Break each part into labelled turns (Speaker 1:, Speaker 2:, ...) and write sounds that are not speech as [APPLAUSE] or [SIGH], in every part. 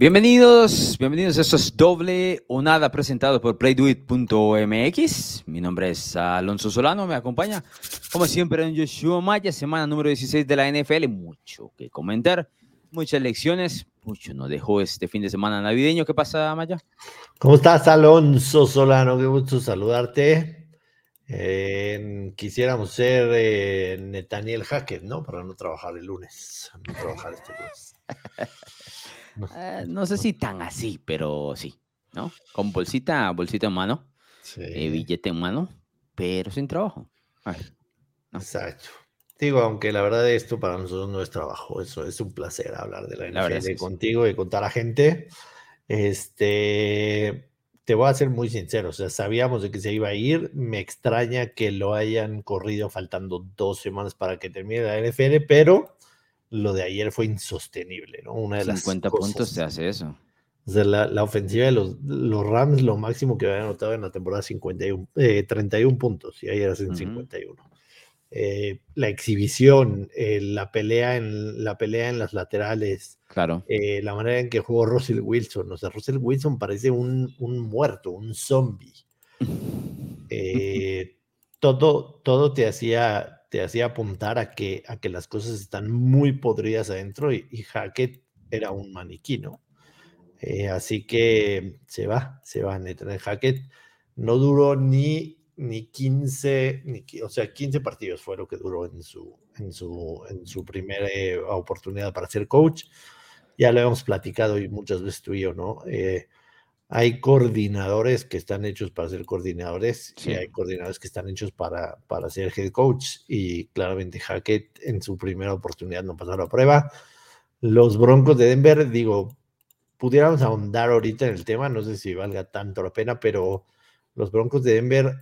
Speaker 1: Bienvenidos, bienvenidos a esto es doble o nada presentado por playduit.mx. Mi nombre es Alonso Solano, me acompaña como siempre en Joshua Maya, semana número 16 de la NFL. Mucho que comentar, muchas lecciones, mucho nos dejó este fin de semana navideño. ¿Qué pasa, Maya?
Speaker 2: ¿Cómo estás, Alonso Solano? Qué gusto saludarte. quisiéramos ser eh, Nathaniel Hackett, ¿no? Para no trabajar el lunes, no trabajar este lunes. [LAUGHS]
Speaker 1: Eh, no sé si tan así, pero sí, ¿no? Con bolsita, bolsita en mano, eh, billete en mano, pero sin trabajo.
Speaker 2: Exacto. Digo, aunque la verdad esto para nosotros no es trabajo, eso es un placer hablar de la, NFL contigo y con toda la gente. Este, te voy a ser muy sincero, o sea, sabíamos de que se iba a ir, me extraña que lo hayan corrido faltando dos semamas para que termine la NFL, pero lo de ayer fue insostenible, ¿no?
Speaker 1: Una de 50 puntos se hace eso.
Speaker 2: O sea, la, ofensiva de los, los, Rams, lo máximo que habían anotado en la temporada, 51, 31 eh, puntos, y ayer hacen 51. Eh, la exhibición, eh, la, pelea en, la pelea en las laterales,
Speaker 1: claro.
Speaker 2: la manera en que jugó Russell Wilson. O sea, Russell Wilson parece un, un muerto, un zombie. [LAUGHS] todo, todo te hacía te hacía apuntar a que, a que las cosas están muy podridas adentro y, Hackett era un maniquí, ¿no? Eh, así que se va, se va Nathan Hackett. No duró ni, ni 15, ni, o sea, 15 partidos fue lo que duró en su, en su, en su primera eh, oportunidad para ser coach. Ya lo hemos platicado y muchas veces tú y yo, ¿no? Eh, hay coordinadores que están hechos para ser coordinadores y hay coordinadores que están hechos para, para ser head coach. Y claramente Hackett en su primera oportunidad no pasó la prueba. Los Broncos de Denver, digo, pudiéramos ahondar ahorita en el tema, no sé si valga tanto la pena, pero los Broncos de Denver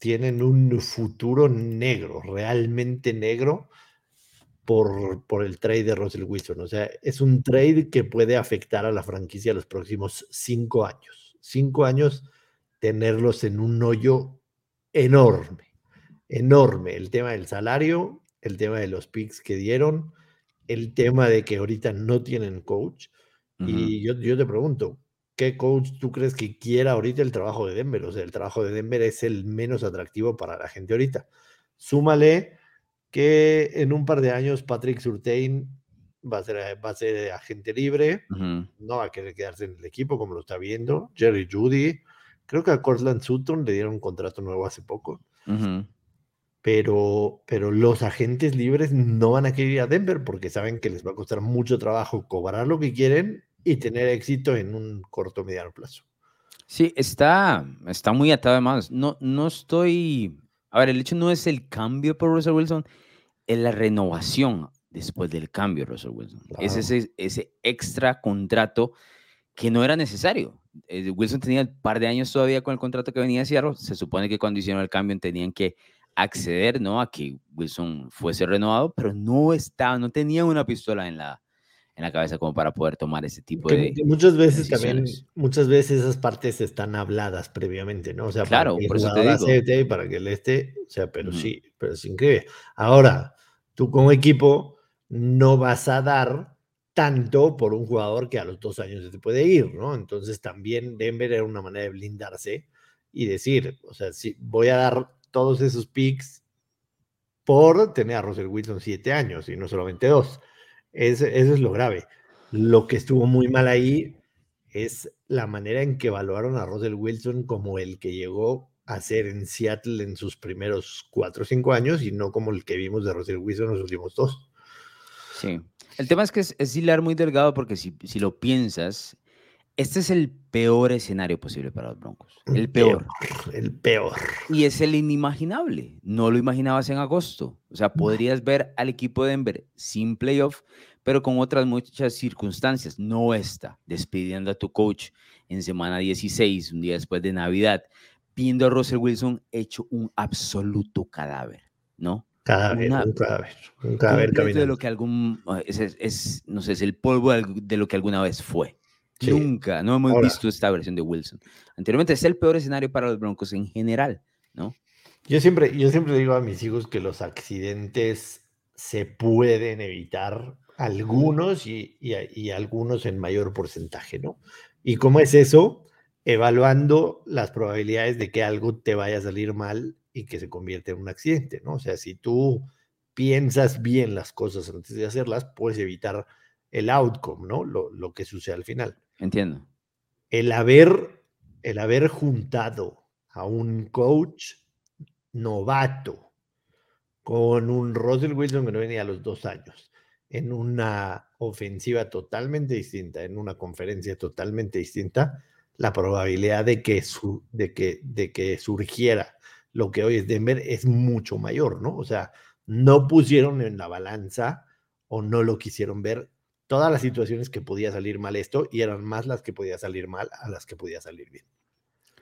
Speaker 2: tienen un futuro negro, realmente negro, por, el trade de Russell Wilson. O sea, es un trade que puede afectar a la franquicia los próximos cinco años. Cinco años tenerlos en un hoyo enorme, enorme. El tema del salario, el tema de los picks que dieron, el tema de que ahorita no tienen coach. Y yo, yo te pregunto, ¿qué coach tú crees que quiera ahorita el trabajo de Denver? O sea, el trabajo de Denver es el menos atractivo para la gente ahorita. Súmale que en un par de años Patrick Surtain va a ser, va a ser agente libre, no va a querer quedarse en el equipo como lo está viendo. Jerry Judy, creo que a Cortland Sutton le dieron un contrato nuevo hace poco. Pero, pero los agentes libres no van a querer ir a Denver porque saben que les va a costar mucho trabajo cobrar lo que quieren y tener éxito en un corto o mediano plazo.
Speaker 1: Sí, está, está muy atado además. No, no estoy a ver, el hecho no es el cambio por Russell Wilson, es la renovación después del cambio, Russell Wilson. Es ese, ese extra contrato que no era necesario. Eh, Wilson tenía un par de años todavía con el contrato que venía a Seattle. Se supone que cuando hicieron el cambio tenían que acceder ¿no? a que Wilson fuese renovado, pero no estaba, no tenía una pistola en la, en la cabeza como para poder tomar ese tipo de.
Speaker 2: muchas veces también, muchas veces esas partes están habladas previamente, ¿no? O sea,
Speaker 1: claro,
Speaker 2: para
Speaker 1: por eso te
Speaker 2: digo. para que él esté, o sea, pero sí, pero es increíble. Ahora, tú como equipo no vas a dar tanto por un jugador que a los dos años se te puede ir, ¿no? Entonces también Denver era una manera de blindarse y decir, o sea, si voy a dar todos esos picks por tener a Russell Wilson siete años y no solamente dos eso es lo grave. Lo que estuvo muy mal ahí es la manera en que evaluaron a Russell Wilson como el que llegó a ser en Seattle en sus primeros cuatro o cinco años y no como el que vimos de Russell Wilson en los últimos dos.
Speaker 1: Sí. El tema es que es, es hilar muy delgado porque si, si lo piensas, este es el peor escenario posible para los Broncos. El peor.
Speaker 2: El peor.
Speaker 1: Y es el inimaginable. No lo imaginabas en agosto. O sea, podrías ver al equipo de Denver sin playoff, pero con otras muchas circunstancias. No está despidiendo a tu coach en semana 16, un día después de Navidad, viendo a Russell Wilson hecho un absoluto cadáver, ¿no?
Speaker 2: Cadáver, un cadáver, un cadáver
Speaker 1: de lo que algún, es, es, no sé, es el polvo de lo que alguna vez fue. Nunca, no hemos visto esta versión de Wilson. Anteriormente es el peor escenario para los Broncos en general, ¿no?
Speaker 2: Yo siempre, yo siempre digo a mis hijos que los accidentes se pueden evitar, algunos y, y algunos en mayor porcentaje, ¿no? ¿Y cómo es eso? Evaluando las probabilidades de que algo te vaya a salir mal y que se convierta en un accidente, ¿no? O sea, si tú piensas bien las cosas antes de hacerlas, puedes evitar el outcome, ¿no? Lo, lo que sucede al final.
Speaker 1: Entiendo.
Speaker 2: El haber, el haber juntado a un coach novato con un Russell Wilson que no venía a los dos años, en una ofensiva totalmente distinta, en una conferencia totalmente distinta, la probabilidad de que, su, de que, de que surgiera lo que hoy es Denver es mucho mayor, ¿no? O sea, no pusieron en la balanza o no lo quisieron ver todas las situaciones que podía salir mal esto y eran más las que podía salir mal a las que podía salir bien.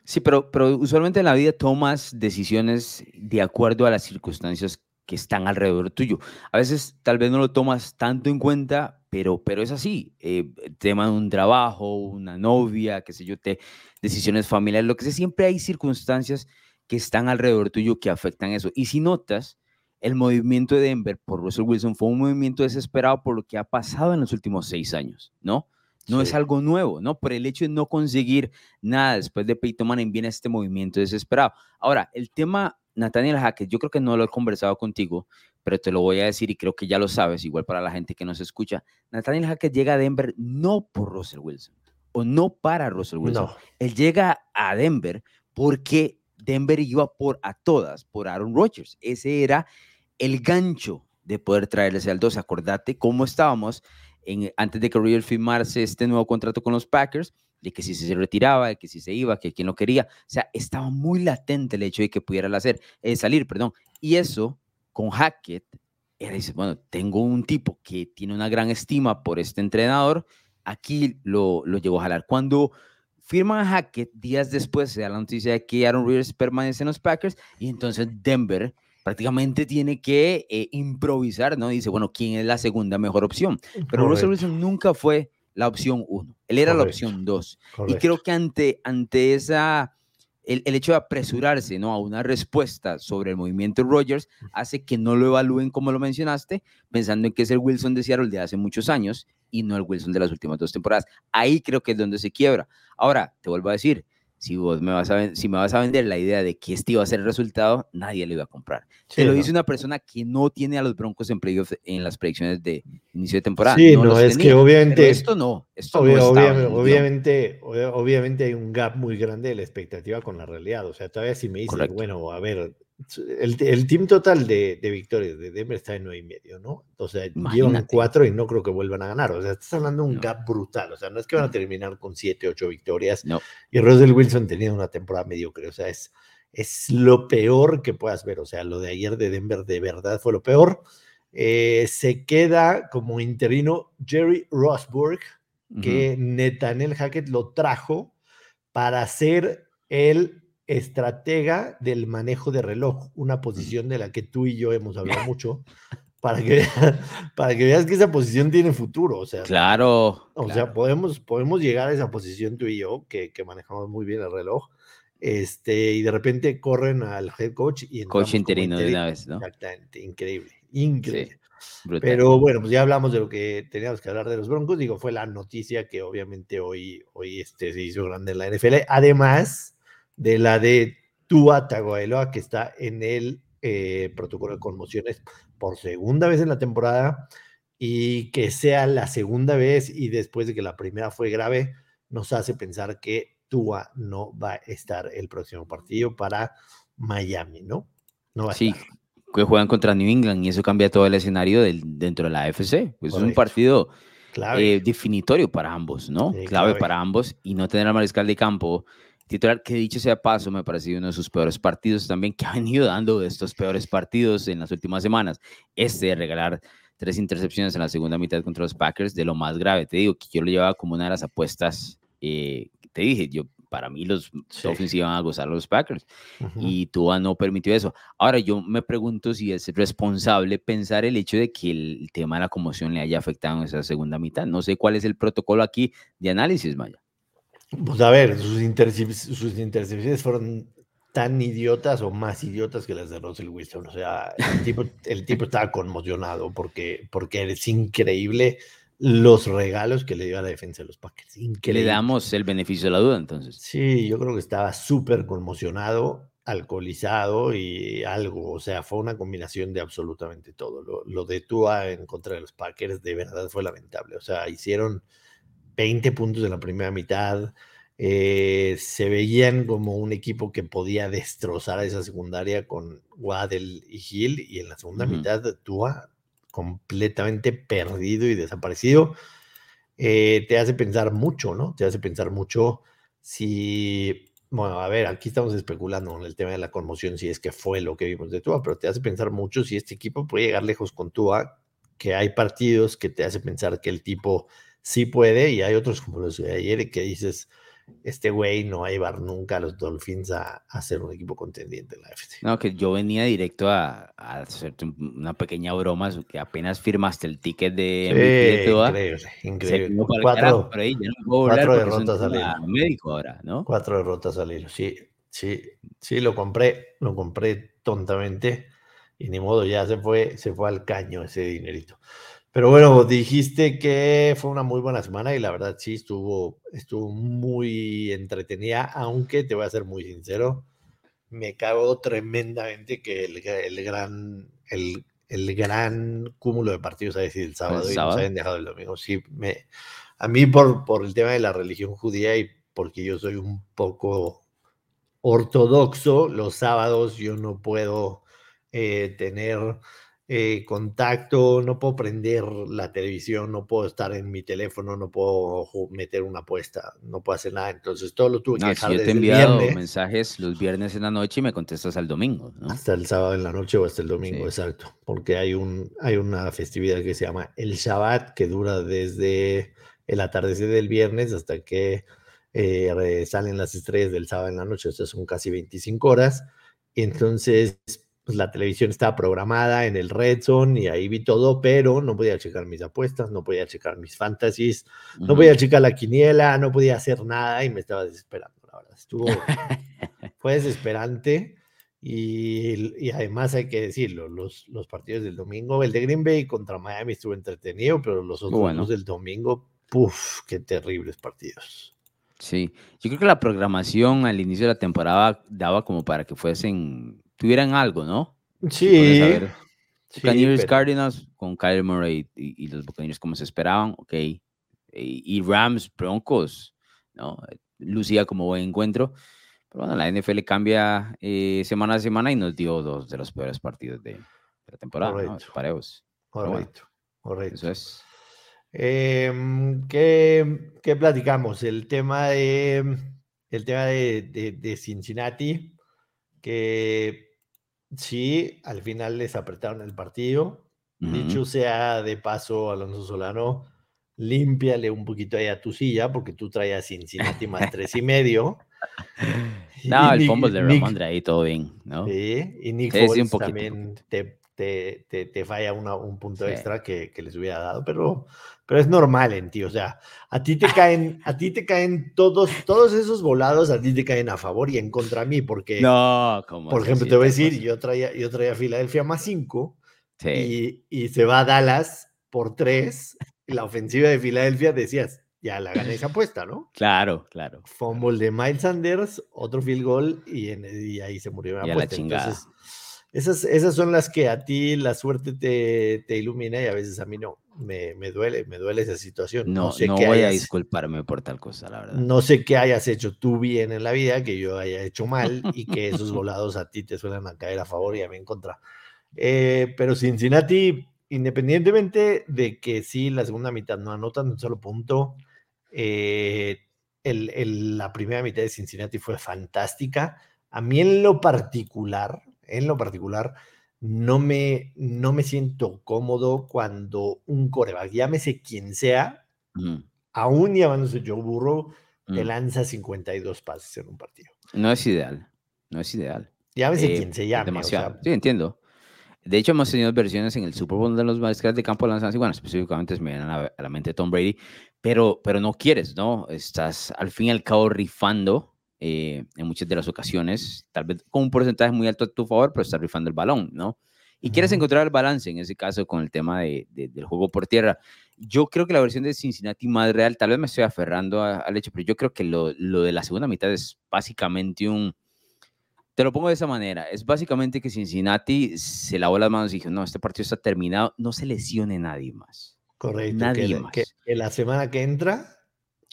Speaker 1: Sí, pero, pero usualmente en la vida tomas decisiones de acuerdo a las circunstancias que están alrededor tuyo. A veces tal vez no lo tomas tanto en cuenta, pero, pero es así. Eh, tema de un trabajo, una novia, qué sé yo, te, decisiones familiares, lo que sea, siempre hay circunstancias que están alrededor tuyo que afectan eso. Y si notas, el movimiento de Denver por Russell Wilson fue un movimiento desesperado por lo que ha pasado en los últimos seis años, ¿no? No es algo nuevo, ¿no? Por el hecho de no conseguir nada después de Peyton Manning viene este movimiento desesperado. Ahora, el tema Nathaniel Hackett, yo creo que no lo he conversado contigo, pero te lo voy a decir y creo que ya lo sabes, igual para la gente que nos escucha. Nathaniel Hackett llega a Denver no por Russell Wilson o no para Russell Wilson. No. Él llega a Denver porque Denver iba por a todas, por Aaron Rodgers. Ese era el gancho de poder traerles al 12. Acordate cómo estábamos en, antes de que Rodgers firmase este nuevo contrato con los Packers, de que si se retiraba, de que si se iba, que quien lo quería. O sea, estaba muy latente el hecho de que pudiera hacer, eh, salir, perdón. Y eso, con Hackett, era, dice, bueno, tengo un tipo que tiene una gran estima por este entrenador, aquí lo, lo llegó a jalar. Cuando firman a Hackett, días después se da la noticia de que Aaron Rodgers permanece en los Packers y entonces Denver prácticamente tiene que eh, improvisar, ¿no? Dice, bueno, ¿quién es la segunda mejor opción? Pero Russell Wilson nunca fue la opción uno, él era la opción dos. Y creo que ante, ante esa, el, el, hecho de apresurarse, ¿no? A una respuesta sobre el movimiento Rodgers hace que no lo evalúen como lo mencionaste, pensando en que es el Wilson de Seattle de hace muchos años y no el Wilson de las últimas dos temporadas. Ahí creo que es donde se quiebra. Ahora, te vuelvo a decir, si vos me vas a, si me vas a vender la idea de que este iba a ser el resultado, nadie le iba a comprar. Se lo dice una persona que no tiene a los Broncos en playoff en las predicciones de inicio de temporada.
Speaker 2: Sí, no, es que obviamente...
Speaker 1: esto no. Esto
Speaker 2: obviamente, obviamente, hay un gap muy grande de la expectativa con la realidad. O sea, todavía si me dices, bueno, a ver, el, el, team total de, de, victorias de Denver está en nueve y medio, ¿no? O sea, llevan cuatro y no creo que vuelvan a ganar. O sea, estás hablando de un gap brutal. O sea, no es que van a terminar con siete, ocho victorias.
Speaker 1: No.
Speaker 2: Y Russell Wilson teniendo una temporada mediocre. O sea, es, es lo peor que puedas ver. O sea, lo de ayer de Denver de verdad fue lo peor. Eh, se queda como interino Jerry Rosburg, que Netanel Hackett lo trajo para ser el estratega del manejo de reloj, una posición de la que tú y yo hemos hablado [LAUGHS] mucho, para que, [LAUGHS] para que veas que esa posición tiene futuro. O sea,
Speaker 1: claro.
Speaker 2: O sea, podemos, podemos llegar a esa posición tú y yo, que, que, manejamos muy bien el reloj, este, y de repente corren al head coach y
Speaker 1: coach interino, de una vez, ¿no?
Speaker 2: Exactamente, increíble, increíble. Pero bueno, pues ya hablamos de lo que teníamos que hablar de los Broncos. Digo, fue la noticia que obviamente hoy, hoy este, se hizo grande en la NFL. Además, de la de Tua Tagovailoa, que está en el eh, protocolo de conmociones por segunda vez en la temporada y que sea la segunda vez y después de que la primera fue grave, nos hace pensar que Tua no va a estar el próximo partido para Miami, ¿no? No va a
Speaker 1: sí, que juegan contra New England y eso cambia todo el escenario del, dentro de la AFC. Pues es un partido eh, definitorio para ambos, ¿no? clave, para ambos y no tener al mariscal de campo titular que dicho sea paso, me ha parecido uno de sus peores partidos también, que ha venido dando de estos peores partidos en las últimas semanas. Este de regalar tres intercepciones en la segunda mitad contra los Packers, de lo más grave. Te digo que yo lo llevaba como una de las apuestas, eh, te dije, yo para mí los Dolphins iban a gozar a los Packers y Tua no permitió eso. Ahora yo me pregunto si es responsable pensar el hecho de que el tema de la conmoción le haya afectado en esa segunda mitad. No sé cuál es el protocolo aquí de análisis, Maya.
Speaker 2: Pues a ver, sus, sus intercepciones fueron tan idiotas o más idiotas que las de Russell Wilson. O sea, el tipo, el tipo estaba conmocionado porque, porque es increíble los regalos que le dio a la defensa de los Packers. Increíble.
Speaker 1: Le damos el beneficio de la duda entonces.
Speaker 2: Sí, yo creo que estaba súper conmocionado, alcoholizado y algo. O sea, fue una combinación de absolutamente todo. Lo, lo de Tua en contra de los Packers de verdad fue lamentable. O sea, hicieron 20 puntos en la primera mitad. Eh, se veían como un equipo que podía destrozar a esa secundaria con Waddell y Hill, y en la segunda mitad Tua completamente perdido y desaparecido. Eh, te hace pensar mucho, ¿no? Te hace pensar mucho si, bueno, a ver, aquí estamos especulando en el tema de la conmoción, si es que fue lo que vimos de Tua, pero te hace pensar mucho si este equipo puede llegar lejos con Tua, que hay partidos que te hace pensar que el tipo sí puede, y hay otros como los de ayer que dices, este güey no va a llevar nunca a los Dolphins a, a ser un equipo contendiente en la FC.
Speaker 1: No, que yo venía directo a, a hacerte una pequeña broma, que apenas firmaste el ticket de
Speaker 2: sí, increíble, increíble. Cuatro, cuatro derrotas al
Speaker 1: médico ahora, ¿no?
Speaker 2: Cuatro derrotas al hilo, sí, sí, sí, lo compré, lo compré tontamente y ni modo, ya se fue, se fue al caño ese dinerito. Pero bueno, dijiste que fue una muy buena semana y la verdad sí estuvo, estuvo muy entretenida, aunque te voy a ser muy sincero, me cago tremendamente que el, el gran, el, el, gran cúmulo de partidos ha decidido el sábado, ¿El sábado? y nos hayan dejado el domingo. Sí, me, a mí por, por el tema de la religión judía y porque yo soy un poco ortodoxo, los sábados yo no puedo eh, tener eh, contacto, no puedo prender la televisión, no puedo estar en mi teléfono, no puedo meter una apuesta, no puedo hacer nada. Entonces todo lo tuve que dejar
Speaker 1: si yo te he enviado mensajes los viernes en la noche y me contestas al domingo. ¿no?
Speaker 2: Hasta el sábado en la noche o hasta el domingo, exacto. Porque hay, un, hay una festividad que se llama el Shabbat, que dura desde el atardecer del viernes hasta que eh, salen las estrellas del sábado en la noche. O sea, son casi 25 horas. Y entonces pues la televisión estaba programada en el Red Zone y ahí vi todo, pero no podía checar mis apuestas, no podía checar mis fantasies, no podía checar la quiniela, no podía hacer nada y me estaba desesperando, la verdad. Estuvo, [LAUGHS] fue desesperante y, y, además hay que decirlo, los, los partidos del domingo, el de Green Bay contra Miami estuvo entretenido, pero los otros bueno. del domingo, puff, qué terribles partidos.
Speaker 1: Sí, yo creo que la programación al inicio de la temporada daba como para que fuesen tuvieran algo, ¿no?
Speaker 2: Sí.
Speaker 1: Buccaneers Cardinals con Kyler Murray y, y, los Buccaneers como se esperaban, ok. Y, y, Rams Broncos, ¿no? Lucía como buen encuentro. Pero bueno, la NFL cambia eh, semana a semana y nos dio dos de los peores partidos de, de la temporada, correcto. ¿no? Pareos.
Speaker 2: Correcto, bueno, correcto.
Speaker 1: Eso es.
Speaker 2: Eh, ¿qué, ¿qué, platicamos? El tema de, el tema de, de, de Cincinnati, que Sí, al final les apretaron el partido. Uh -huh. Dicho sea de paso, Alonso Solano, límpiale un poquito ahí a tu silla, porque tú traías Cincinnati más tres y medio. [LAUGHS]
Speaker 1: No, y el fumble de Ramondre ahí todo bien, ¿no?
Speaker 2: Sí, y Nick sí, sí, un poquito, también un te, te, te, te, falla una, un punto sí. extra que, que, les hubiera dado, pero, pero es normal en ti, o sea, a ti te caen, a ti te caen todos, todos esos volados, a ti te caen a favor y en contra a mí, porque,
Speaker 1: no, como
Speaker 2: por ejemplo, te voy a decir, yo traía, yo traía Filadelfia más cinco y, y se va a Dallas por tres, la ofensiva de Filadelfia decías, ya la gané esa apuesta, ¿no? [LAUGHS]
Speaker 1: Claro, claro.
Speaker 2: Fumble de Miles Sanders, otro field goal y, en, y ahí se murió la
Speaker 1: y
Speaker 2: apuesta.
Speaker 1: La chingada.
Speaker 2: Entonces, esas, esas son las que a ti la suerte te, te ilumina y a veces a mí no. Me, me duele, me duele esa situación.
Speaker 1: No,
Speaker 2: no, sé
Speaker 1: no
Speaker 2: qué
Speaker 1: voy
Speaker 2: hayas,
Speaker 1: a disculparme por tal cosa, la verdad.
Speaker 2: No sé qué hayas hecho tú bien en la vida, que yo haya hecho mal y que esos [LAUGHS] volados a ti te suelen a caer a favor y a mí en contra. Eh, pero Cincinnati, independientemente de que sí, la segunda mitad no anotan un solo punto, eh, el, el, la primera mitad de Cincinnati fue fantástica. A mí en lo particular, en lo particular, no me, no me siento cómodo cuando un coreback, llámese quien sea, mm. aún llamándose Joe Burrow, te
Speaker 1: Mm.
Speaker 2: lanza 52 pases en un partido.
Speaker 1: No es ideal, no es ideal.
Speaker 2: Llámese
Speaker 1: Eh,
Speaker 2: quien se llame. o
Speaker 1: demasiado.
Speaker 2: sea,
Speaker 1: Sí, entiendo. De hecho, hemos tenido versiones en el Super Bowl de los mariscales de campo lanzando, y bueno, específicamente se me viene a la, a la mente Tom Brady, pero, pero no quieres, ¿no? Estás al fin y al cabo rifando eh, en muchas de las ocasiones, tal vez con un porcentaje muy alto a tu favor, pero estás rifando el balón, ¿no? Y quieres encontrar el balance en ese caso con el tema de, de- del juego por tierra. Yo creo que la versión de Cincinnati más real, tal vez me estoy aferrando a- al hecho, pero yo creo que lo, lo de la segunda mitad es básicamente un, te lo pongo de esa manera. Es básicamente que Cincinnati se lavó las manos y dijo, no, este partido está terminado, no se lesione nadie más.
Speaker 2: correcto.
Speaker 1: nadie
Speaker 2: que,
Speaker 1: más.
Speaker 2: que- que la semana que entra.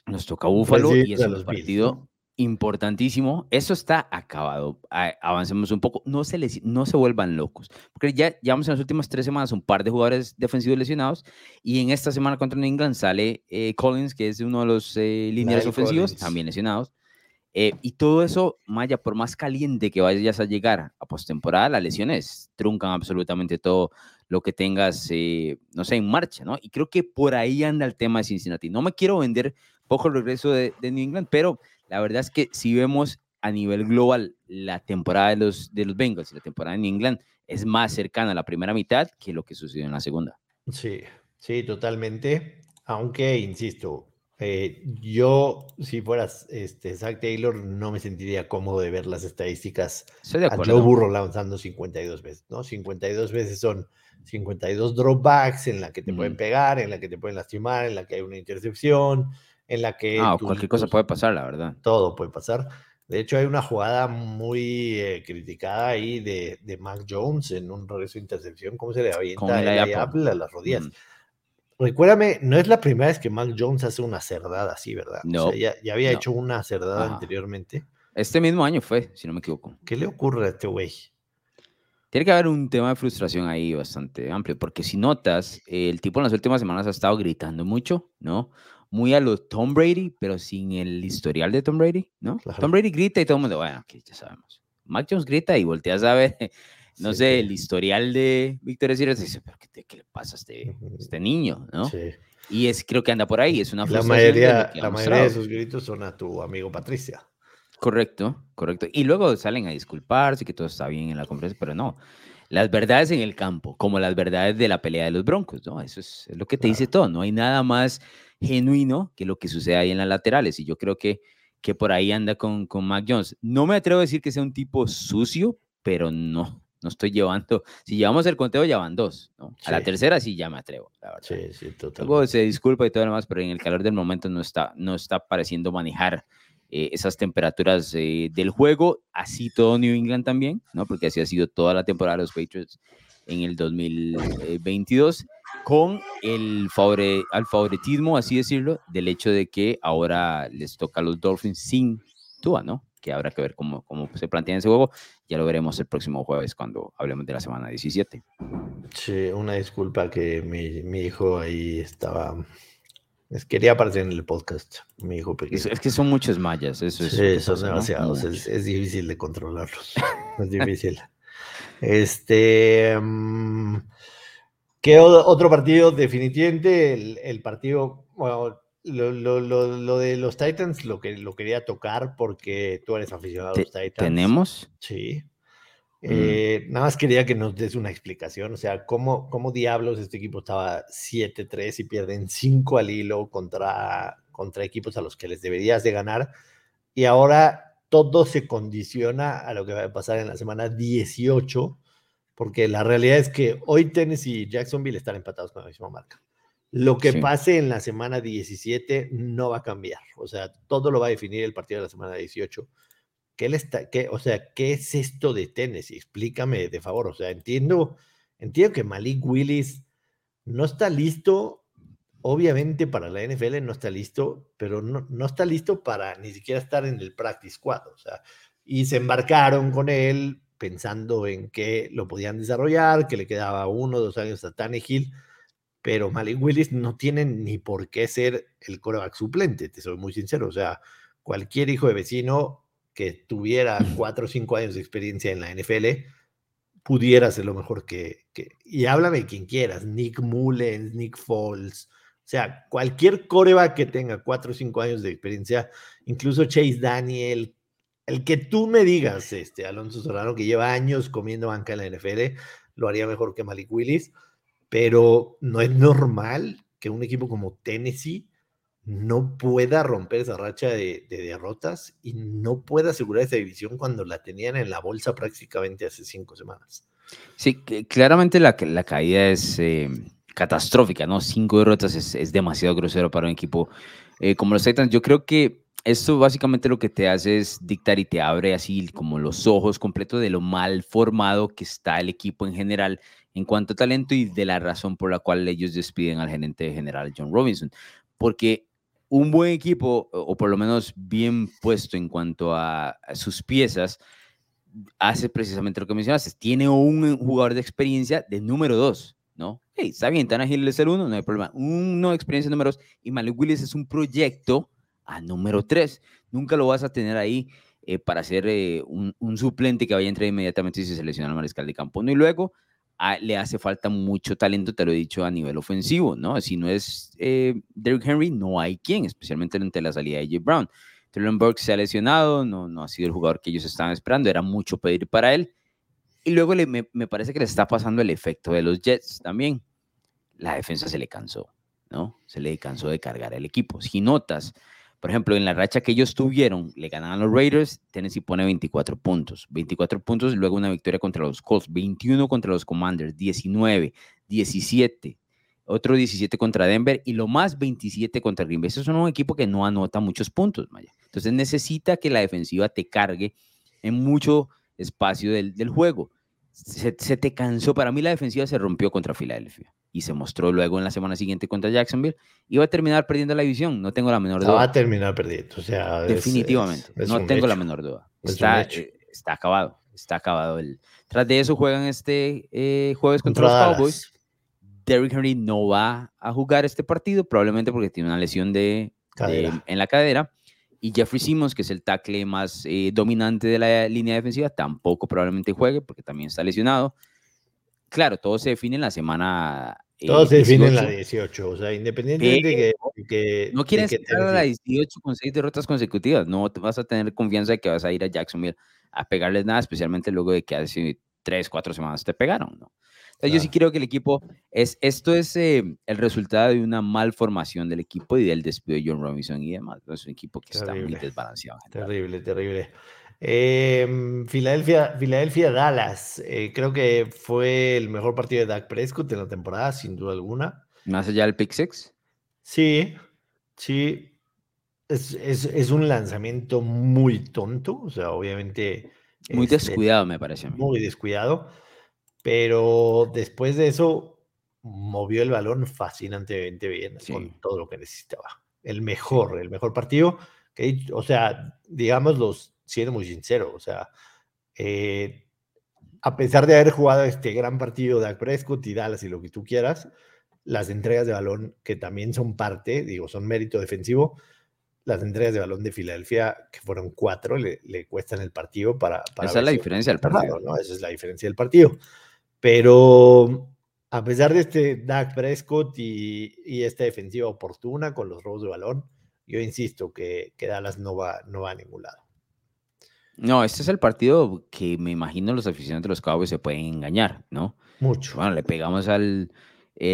Speaker 1: Nos toca Búfalo y es un partido. Importantísimo. Eso está acabado. Avancemos un poco. No se, lesi- no se vuelvan locos. Porque ya llevamos en las últimas tres semanas un par de jugadores defensivos lesionados. Y en esta semana contra New England sale eh, Collins, que es uno de los eh,
Speaker 2: La'el
Speaker 1: ofensivos,
Speaker 2: Collins.
Speaker 1: también lesionados. Eh, y todo eso, Maya, por más caliente que vayas a llegar a postemporada, las lesiones truncan absolutamente todo lo que tengas, eh, no sé, en marcha, ¿no? Y creo que por ahí anda el tema de Cincinnati. No me quiero vender poco el regreso de, de New England, pero la verdad es que si vemos a nivel global la temporada de los, de los Bengals y la temporada New England es más cercana a la primera mitad que lo que sucedió en la segunda.
Speaker 2: Sí, sí, totalmente. Aunque, insisto, eh, yo, si fueras este, Zach Taylor, no me sentiría cómodo de ver las estadísticas
Speaker 1: Estoy de
Speaker 2: a Joe. Burrow lanzando 52 veces, ¿no? 52 veces son 52 dropbacks en la que te pueden
Speaker 1: Ujú.
Speaker 2: pegar, en la que te pueden lastimar, en la que hay una intercepción, en la que
Speaker 1: Ah, o
Speaker 2: tu-
Speaker 1: cualquier cosa puede pasar, la verdad.
Speaker 2: todo puede pasar. De hecho, hay una jugada muy eh, criticada ahí de, de Mac Jones en un regreso de intercepción. ¿Cómo se le avienta
Speaker 1: el Apple.
Speaker 2: A las rodillas?
Speaker 1: Mm.
Speaker 2: Recuérdame, no es la primera vez que Mac Jones hace una cerdada así, ¿verdad? O
Speaker 1: No,
Speaker 2: sea, ya, ya había
Speaker 1: no.
Speaker 2: hecho una cerdada
Speaker 1: Ajá.
Speaker 2: anteriormente.
Speaker 1: Este mismo año fue, si no me equivoco.
Speaker 2: ¿Qué le ocurre a este güey?
Speaker 1: Tiene que haber un tema de frustración ahí bastante amplio, porque si notas, el tipo en las últimas semanas ha estado gritando mucho, ¿no? Muy a lo Tom Brady, pero sin el historial de Tom Brady, ¿no?
Speaker 2: Claro.
Speaker 1: Tom Brady grita y todo el mundo, bueno, aquí ya sabemos. Mac Jones grita y volteas a ver, [LAUGHS] no
Speaker 2: Sí,
Speaker 1: sé, el historial de Victoria y dice, pero ¿qué, qué le pasa a este, este niño, no?
Speaker 2: Sí.
Speaker 1: Y es, creo que anda por ahí, es una
Speaker 2: La mayoría, la mayoría de sus gritos son a tu amigo Patricia.
Speaker 1: Correcto, correcto. Y luego salen a disculparse que todo está bien en la conferencia, pero no. Las verdades en el campo, como las verdades de la pelea de los Broncos, ¿no? Eso es, es lo que te dice todo. No hay nada más genuino que lo que sucede ahí en las laterales. Y yo creo que, que por ahí anda con, con Mac Jones. No me atrevo a decir que sea un tipo sucio, pero no, no estoy llevando. Si llevamos el conteo, ya van dos, ¿no? A la
Speaker 2: Sí.
Speaker 1: tercera sí ya me atrevo, la verdad.
Speaker 2: Sí, sí,
Speaker 1: Luego
Speaker 2: totalmente.
Speaker 1: se disculpa y todo lo demás, pero en el calor del momento no está, no está pareciendo manejar eh, esas temperaturas eh, del juego. Así todo New England también, ¿no? Porque así ha sido toda la temporada de los Patriots en el 2022, con el favore, al favoritismo, así decirlo, del hecho de que ahora les toca a los Dolphins sin Tua, ¿no? Que habrá que ver cómo, cómo se plantea ese juego. Ya lo veremos el próximo jueves cuando hablemos de la semana 17.
Speaker 2: Sí, una disculpa que mi, mi hijo ahí estaba. Es, quería aparecer en el podcast, mi hijo pequeño.
Speaker 1: Es, es que son muchos mayas, eso es.
Speaker 2: Sí, son
Speaker 1: pasa, ¿no?
Speaker 2: demasiados. Es, difícil de controlarlos. [LAUGHS] Es difícil. Este. mm, ¿Qué o- otro partido? Definitivamente el, el partido. Bueno, lo, lo- lo- lo de los Titans lo, que, lo quería tocar porque tú eres aficionado a los Titans.
Speaker 1: ¿Tenemos?
Speaker 2: Sí.
Speaker 1: Mm.
Speaker 2: Eh, nada más quería que nos des una explicación. O sea, ¿cómo, cómo diablos este equipo estaba 7-3 y pierden 5 al hilo contra, contra equipos a los que les deberías de ganar? Y ahora todo se condiciona a lo que va a pasar en la semana 18, porque la realidad es que hoy Tennessee y Jacksonville están empatados con la misma marca. Lo que
Speaker 1: Sí.
Speaker 2: pase en la semana 17 no va a cambiar. O sea, todo lo va a definir el partido de la semana 18. ¿Qué le está, qué, o sea, ¿qué es esto de Tennessee? Explícame, de favor. O sea, entiendo, entiendo que Malik Willis no está listo, obviamente para la NFL no está listo, pero no, no está listo para ni siquiera estar en el practice squad. O sea, y se embarcaron con él pensando en que lo podían desarrollar, que le quedaba uno o dos años a Tannehill, pero Malik Willis no tiene ni por qué ser el coreback suplente, te soy muy sincero. O sea, cualquier hijo de vecino que tuviera cuatro o cinco años de experiencia en la NFL pudiera ser lo mejor que, que- Y háblame de quien quieras, Nick Mullens, Nick Foles, O sea, cualquier coreback que tenga cuatro o cinco años de experiencia, incluso Chase Daniel, el que tú me digas, este Alonso Solano, que lleva años comiendo banca en la NFL, lo haría mejor que Malik Willis, pero no es normal que un equipo como Tennessee no pueda romper esa racha de, derrotas y no pueda asegurar esa división cuando la tenían en la bolsa prácticamente hace cinco semanas.
Speaker 1: Sí, claramente la, la caída es eh, catastrófica, ¿no? Cinco derrotas es, demasiado grosero para un equipo eh, como los Titans. Yo creo que esto básicamente lo que te hace es dictar y te abre así como los ojos completos de lo mal formado que está el equipo en general en cuanto a talento y de la razón por la cual ellos despiden al gerente general John Robinson. Porque un buen equipo, o por lo menos bien puesto en cuanto a, sus piezas, hace precisamente lo que mencionaste. Tiene un jugador de experiencia de número dos, ¿no? Hey, está bien, Tan Ágil es el uno, no hay problema. Uno de experiencia número dos y Malik Willis es un proyecto a número tres. Nunca lo vas a tener ahí eh, para ser eh, un, suplente que vaya a entrar inmediatamente si se selecciona al mariscal de campo. ¿no? Y luego le hace falta mucho talento, te lo he dicho, a nivel ofensivo, ¿no? Si no es eh, Derrick Henry, no hay quien, especialmente ante la salida de J. Brown. Traylon Burks se ha lesionado, no, no ha sido el jugador que ellos estaban esperando, era mucho pedir para él. Y luego me, me, parece que le está pasando el efecto de los Jets también. La defensa se le cansó, ¿no? Se le cansó de cargar el equipo. Si notas, por ejemplo, en la racha que ellos tuvieron, le ganaban los Raiders, Tennessee pone 24 puntos. 24 puntos, luego una victoria contra los Colts, 21 contra los Commanders, 19, 17, otro 17 contra Denver y lo más 27 contra Green Bay. Eso es un equipo que no anota muchos puntos, Maya. Entonces necesita que la defensiva te cargue en mucho espacio del, del juego. Se, se, te cansó. Para mí la defensiva se rompió contra Filadelfia y se mostró luego en la semana siguiente contra Jacksonville, iba a terminar perdiendo la división, no tengo la menor duda.
Speaker 2: Va a terminar perdiendo, o sea,
Speaker 1: definitivamente, no tengo la menor duda. Está, eh, está acabado, está acabado. El... Tras de eso juegan este eh, jueves contra, los Cowboys. Derrick Henry no va a jugar este partido, probablemente porque tiene una lesión de, en la cadera. Y Jeffrey Simmons, que es el tackle más eh, dominante de la línea defensiva, tampoco probablemente juegue porque también está lesionado. Claro, todo se define en la semana
Speaker 2: todo se define en la 18, o sea, independientemente de que,
Speaker 1: No quieres estar a la 18 con seis derrotas consecutivas, no vas a tener confianza de que vas a ir a Jacksonville a pegarles nada, especialmente luego de que hace tres, cuatro semanas te pegaron, ¿no? Entonces, yo sí creo que el equipo, es, esto es eh, el resultado de una malformación del equipo y del despido de John Robinson y demás. Es un equipo que está muy desbalanceado.
Speaker 2: Terrible, terrible. Eh, Filadelfia, Filadelfia, Dallas. Eh, creo que fue el mejor partido de Dak Prescott en la temporada, sin duda alguna.
Speaker 1: ¿Más allá del pick six?
Speaker 2: Sí, sí. Es, un lanzamiento muy tonto. O sea, obviamente.
Speaker 1: Muy este, descuidado, me parece.
Speaker 2: Muy descuidado. Pero después de eso, movió el balón fascinantemente bien con todo lo que necesitaba. El mejor, el mejor partido. Que, o sea, digamos, los siendo muy sincero, o sea, eh, a pesar de haber jugado este gran partido de Prescott y Dallas y lo que tú quieras, las entregas de balón, que también son parte, digo, son mérito defensivo, las entregas de balón de Filadelfia, que fueron cuatro, le, cuestan el partido para... para
Speaker 1: Esa es la diferencia del partido.
Speaker 2: ¿no? Esa es la diferencia del partido. Pero a pesar de este Dak Prescott y, y, esta defensiva oportuna con los robos de balón, yo insisto que, que Dallas no va, no va a ningún lado.
Speaker 1: No, este es el partido que me imagino los aficionados de los Cowboys se pueden engañar, ¿no?
Speaker 2: Mucho.
Speaker 1: Bueno, le pegamos al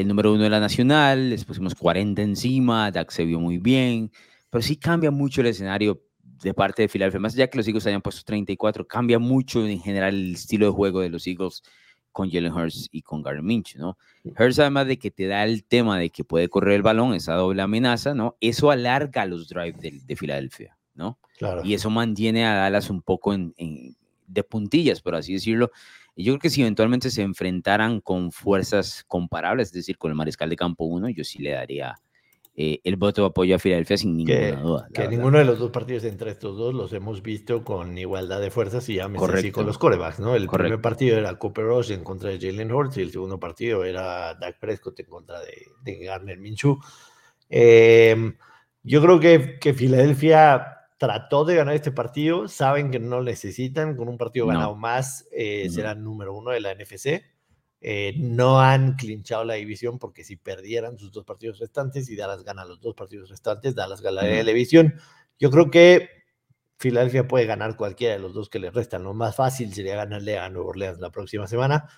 Speaker 1: número uno de la Nacional, les pusimos 40 encima, Dak se vio muy bien, pero sí cambia mucho el escenario de parte de Philadelphia. Más allá que los Eagles hayan puesto 34, cambia mucho en general el estilo de juego de los Eagles con Jalen Hurts y con Gary Minch, ¿no? Hurts además de que te da el tema de que puede correr el balón, esa doble amenaza, ¿no? Eso alarga los drives de, de Filadelfia. ¿No? Y eso mantiene a Dallas un poco en, de puntillas, por así decirlo. Y yo creo que si eventualmente se enfrentaran con fuerzas comparables, es decir, con el mariscal de campo 1, yo sí le daría eh, el voto de apoyo a Filadelfia sin ninguna duda.
Speaker 2: Que ninguno de los dos partidos entre estos dos los hemos visto con igualdad de fuerzas y ya me así con los corebacks, ¿no? El primer partido era Cooper Rush en contra de Jalen Hurts y el segundo partido era Dak Prescott en contra de, de Garner Minshew. Em, yo creo que, que Filadelfia trató de ganar este partido, saben que no necesitan, con un partido ganado más eh, será número uno de la NFC. Eh, no han clinchado la división porque si perdieran sus dos partidos restantes y Dallas gana los dos partidos restantes, Dallas ganaría la división. Yo creo que Filadelfia puede ganar cualquiera de los dos que le restan. Lo más fácil sería ganarle a Nueva Orleans la próxima semana.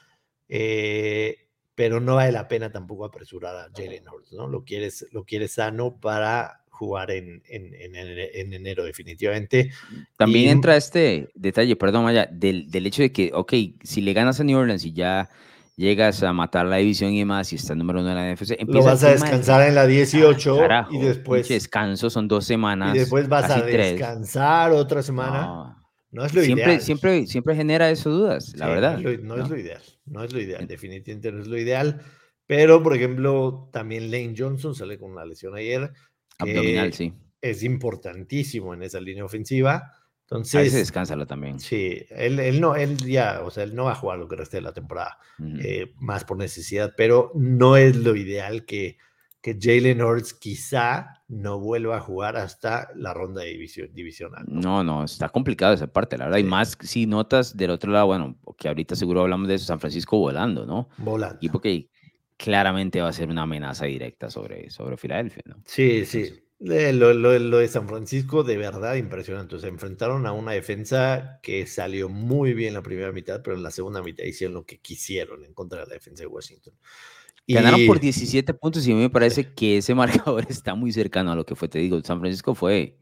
Speaker 2: Eh, pero no vale la pena tampoco apresurar a Jalen Hurts, ¿no? Lo quieres, lo quieres sano para jugar en, en, en, enero definitivamente.
Speaker 1: También entra este detalle, perdón, Maya, del, del hecho de que, ok, si le ganas a New Orleans y ya llegas a matar la división y más, y está el número uno de la NFC.
Speaker 2: Lo vas a descansar en la 18 y después.
Speaker 1: Descanso, son dos semanas.
Speaker 2: Y después vas a descansar otra semana. No, es lo
Speaker 1: siempre,
Speaker 2: ideal.
Speaker 1: Siempre, siempre genera eso dudas, la verdad.
Speaker 2: No lo, no es, lo, ideal. No es lo ideal, definitivamente no es lo ideal. Pero, por ejemplo, también Lane Johnson sale con una lesión ayer.
Speaker 1: Abdominal, sí.
Speaker 2: Es importantísimo en esa línea ofensiva. Entonces,
Speaker 1: a descansalo también.
Speaker 2: Sí, él, él, no, él ya, o sea, él no va a jugar lo que resta de la temporada, eh, más por necesidad, pero no es lo ideal que, que Jalen Hurts quizá no vuelva a jugar hasta la ronda de división, divisional.
Speaker 1: ¿no? no, está complicado esa parte, la verdad. Y más si notas del otro lado, bueno, que ahorita seguro hablamos de eso, San Francisco volando, ¿no?
Speaker 2: Volando.
Speaker 1: Y porque claramente va a ser una amenaza directa sobre, sobre Filadelfia, ¿no?
Speaker 2: Sí, sí. Lo, lo, de San Francisco, de verdad impresionante. Se enfrentaron a una defensa que salió muy bien la primera mitad, pero en la segunda mitad hicieron lo que quisieron en contra de la defensa de Washington.
Speaker 1: Ganaron por 17 puntos y a mí me parece que ese [LAUGHS] marcador está muy cercano a lo que fue, te digo, San Francisco fue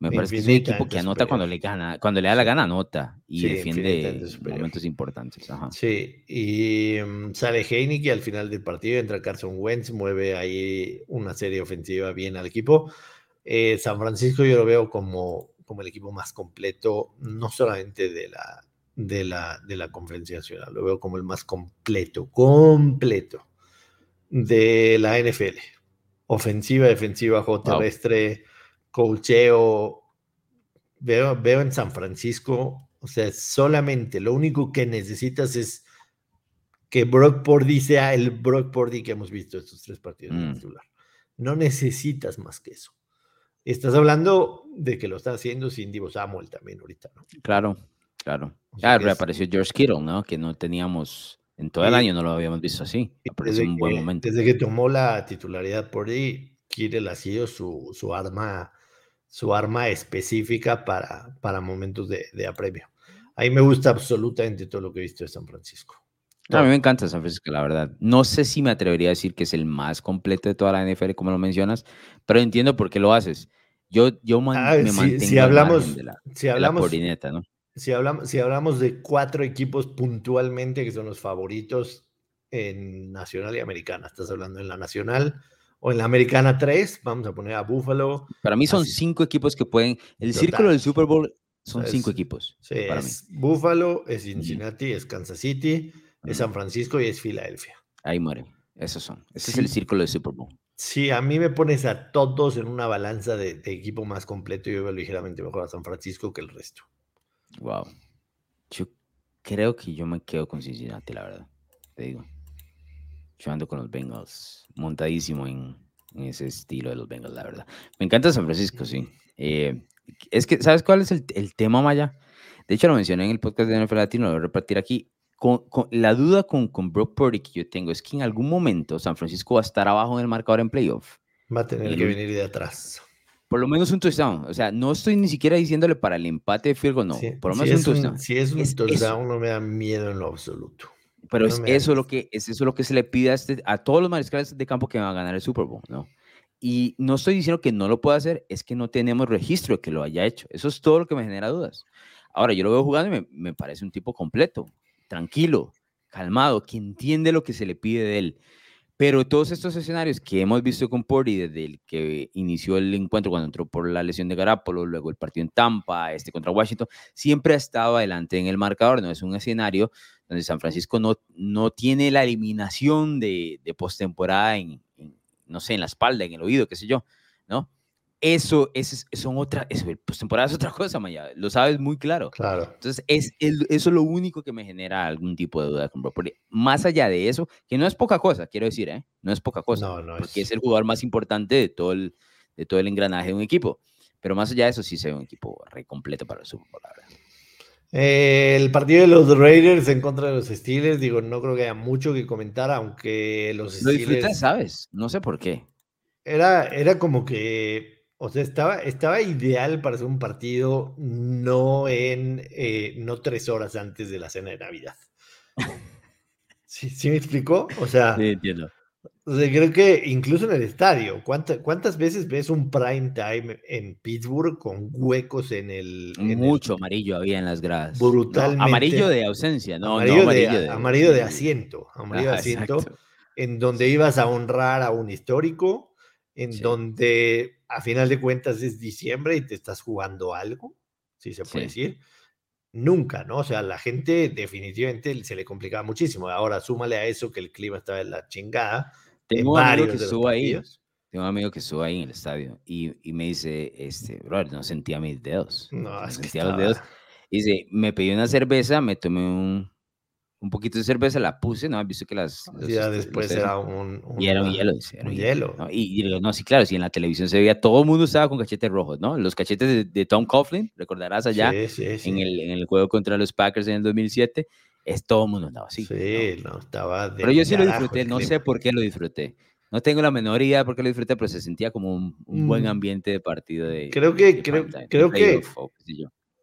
Speaker 1: me parece que es un equipo que anota cuando le gana, cuando le da la gana, anota y defiende momentos importantes.
Speaker 2: Sí, y um, sale Heineken al final del partido, entra Carson Wentz, mueve ahí una serie ofensiva bien al equipo. Eh, San Francisco yo lo veo como, como el equipo más completo, no solamente de la, de la, de la conferencia nacional, lo veo como el más completo, completo de la NFL. Ofensiva, defensiva, juego terrestre coacheo, veo, veo en San Francisco, o sea, solamente lo único que necesitas es que Brock Purdy sea el Brock Purdy que hemos visto estos tres partidos mm. titular. No necesitas más que eso. Estás hablando de que lo está haciendo sin Divo Samuel también ahorita, ¿no?
Speaker 1: Claro, claro. Ya reapareció George Kittle, ¿no? Que no teníamos, en todo el año no lo habíamos visto así. Apareció un buen momento.
Speaker 2: Desde que tomó la titularidad por ahí, Kittle ha sido su, su arma su arma específica para, para momentos de, de apremio. A mí me gusta absolutamente todo lo que he visto de San Francisco.
Speaker 1: a mí me encanta San Francisco, la verdad. No sé si me atrevería a decir que es el más completo de toda la NFL, como lo mencionas, pero entiendo por qué lo haces. Yo, yo
Speaker 2: ah, me si, mantengo si hablamos, de la, si hablamos, ¿no? Si hablamos, si hablamos de cuatro equipos puntualmente que son los favoritos en Nacional y Americana, estás hablando en la Nacional, o en la Americana 3, vamos a poner a Buffalo.
Speaker 1: Para mí son cinco equipos que pueden. El círculo del Super Bowl son cinco equipos.
Speaker 2: Sí, es Buffalo, es Cincinnati, es Kansas City, es San Francisco y es Filadelfia.
Speaker 1: Ahí muere. Esos son. Ese es el círculo del Super Bowl.
Speaker 2: Sí, a mí me pones a todos en una balanza de, equipo más completo y yo veo ligeramente mejor a San Francisco que el resto.
Speaker 1: Wow. Yo creo que yo me quedo con Cincinnati, la verdad. Te digo. Yo ando con los Bengals, montadísimo en, ese estilo de los Bengals, la verdad. Me encanta San Francisco, sí. Eh, es que, ¿sabes cuál es el, tema, Maya? De hecho, lo mencioné en el podcast de NFL Latino, lo voy a repartir aquí. Con, la duda con, con Brock Purdy que yo tengo es que en algún momento San Francisco va a estar abajo en el marcador en playoff.
Speaker 2: Va a tener que venir de atrás.
Speaker 1: Por lo menos un touchdown. O sea, no estoy ni siquiera diciéndole para el empate de field goal, no. por lo menos un touchdown.
Speaker 2: si es un touchdown, no me da miedo en lo absoluto.
Speaker 1: Pero es, eso lo que, es eso lo que se le pide a, este, a todos los mariscales de campo que van a ganar el Super Bowl, ¿no? Y no estoy diciendo que no lo pueda hacer, es que no tenemos registro de que lo haya hecho. Eso es todo lo que me genera dudas. Ahora, yo lo veo jugando y me, me parece un tipo completo, tranquilo, calmado, que entiende lo que se le pide de él. Pero todos estos escenarios que hemos visto con Purdy desde el que inició el encuentro cuando entró por la lesión de Garapolo, luego el partido en Tampa, este contra Washington, siempre ha estado adelante en el marcador. No es un escenario donde San Francisco no, no tiene la eliminación de, de postemporada en, no sé, en la espalda, en el oído, qué sé yo, ¿no? Eso, es, son otra, eso, postemporada es otra cosa, Maya, lo sabes muy claro.
Speaker 2: Claro.
Speaker 1: Entonces, es, eso es lo único que me genera algún tipo de duda con Más allá de eso, que no es poca cosa, quiero decir, ¿eh? No es poca cosa.
Speaker 2: No, no
Speaker 1: porque es... el jugador más importante de todo el, de todo el engranaje de un equipo. Pero más allá de eso, sí se ve un equipo re completo para el Super Bowl, la verdad.
Speaker 2: Eh, el partido de los Raiders en contra de los Steelers, digo, no creo que haya mucho que comentar, aunque los
Speaker 1: Steelers... Lo disfrutas, ¿sabes? No sé por qué.
Speaker 2: Era, era como que, o sea, estaba, estaba ideal para hacer un partido no en, eh, no tres horas antes de la cena de Navidad. ¿Sí, ¿Sí me explicó? O sea,
Speaker 1: sí, entiendo
Speaker 2: creo que incluso en el estadio, ¿cuántas, veces ves un prime time en Pittsburgh con huecos en el...
Speaker 1: Mucho amarillo había en las gradas.
Speaker 2: Brutalmente.
Speaker 1: amarillo de ausencia, no,
Speaker 2: amarillo,
Speaker 1: amarillo,
Speaker 2: de, amarillo de asiento. Amarillo de asiento, en donde ibas a honrar a un histórico, en donde a final de cuentas es diciembre y te estás jugando algo, si se puede decir nunca, ¿no? O sea, la gente definitivamente se le complicaba muchísimo. Ahora, súmale a eso que el clima estaba en la chingada.
Speaker 1: Tengo un amigo que estuvo ahí. Tengo un amigo que estuvo ahí en el estadio y, y me dice, este, bro, no sentía mis dedos.
Speaker 2: No,
Speaker 1: es sentía los dedos. Dice, me pedí una cerveza, me tomé un, un poquito de cerveza, la puse, ¿no? Has visto que las...
Speaker 2: ya este, después era un,
Speaker 1: Y era un hielo, dice,
Speaker 2: un hielo.
Speaker 1: Y, digo, no, sí, claro, si en la televisión se veía, todo el mundo estaba con cachetes rojos, ¿no? Los cachetes de, Tom Coughlin, recordarás allá, En, el, en el juego contra los Packers en el 2007, es todo el mundo andaba así.
Speaker 2: Sí, no, estaba...
Speaker 1: Pero yo sí lo disfruté, no sé por qué lo disfruté. No tengo la menor idea por qué lo disfruté, pero se sentía como un, buen mm. ambiente de partido de...
Speaker 2: Creo que, creo, creo que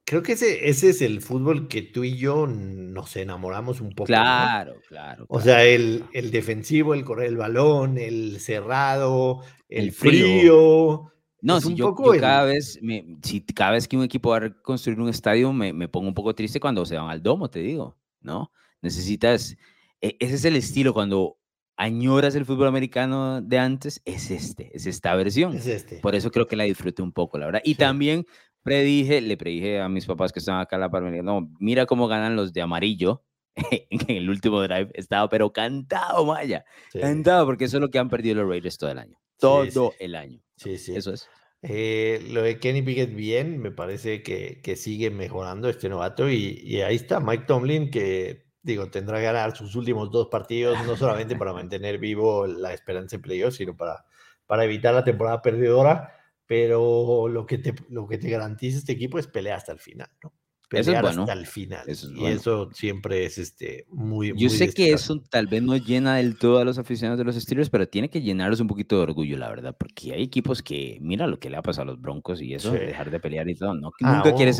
Speaker 2: creo que ese, ese es el fútbol que tú y yo nos enamoramos un poco.
Speaker 1: Claro, claro,
Speaker 2: O sea, el, el, defensivo, el correr el balón, el cerrado, el, frío.
Speaker 1: No, si yo, yo cada vez, me, si cada vez que un equipo va a construir un estadio, me, me, pongo un poco triste cuando se van al domo, te digo, ¿no? Necesitas, e, ese es el estilo, cuando añoras el fútbol americano de antes, es este, es esta versión.
Speaker 2: Es este.
Speaker 1: Por eso creo que la disfruté un poco, la verdad. Y también predije, le predije a mis papás que estaban acá en la par, no, mira cómo ganan los de amarillo [LAUGHS] en el último drive. Estaba pero cantado, Maya. Cantado, porque eso es lo que han perdido los Raiders todo el año. Todo el año.
Speaker 2: Sí, sí.
Speaker 1: Eso es.
Speaker 2: Eh, lo de Kenny Pickett bien, me parece que, que sigue mejorando este novato y, y, ahí está Mike Tomlin que, digo, tendrá que ganar sus últimos dos partidos, no solamente para [LAUGHS] mantener vivo la esperanza en playoffs, sino para, para evitar la temporada perdedora pero lo que te, lo que te garantiza este equipo es pelear hasta el final, ¿no? Pelear hasta el final. y eso siempre es este, muy.
Speaker 1: Yo sé que eso tal vez no llena del todo a los aficionados de los Steelers, pero tiene que llenarlos un poquito de orgullo, la verdad, porque hay equipos que, mira lo que le ha pasado a los Broncos y eso, dejar de pelear y todo, ¿no? Ah, nunca quieres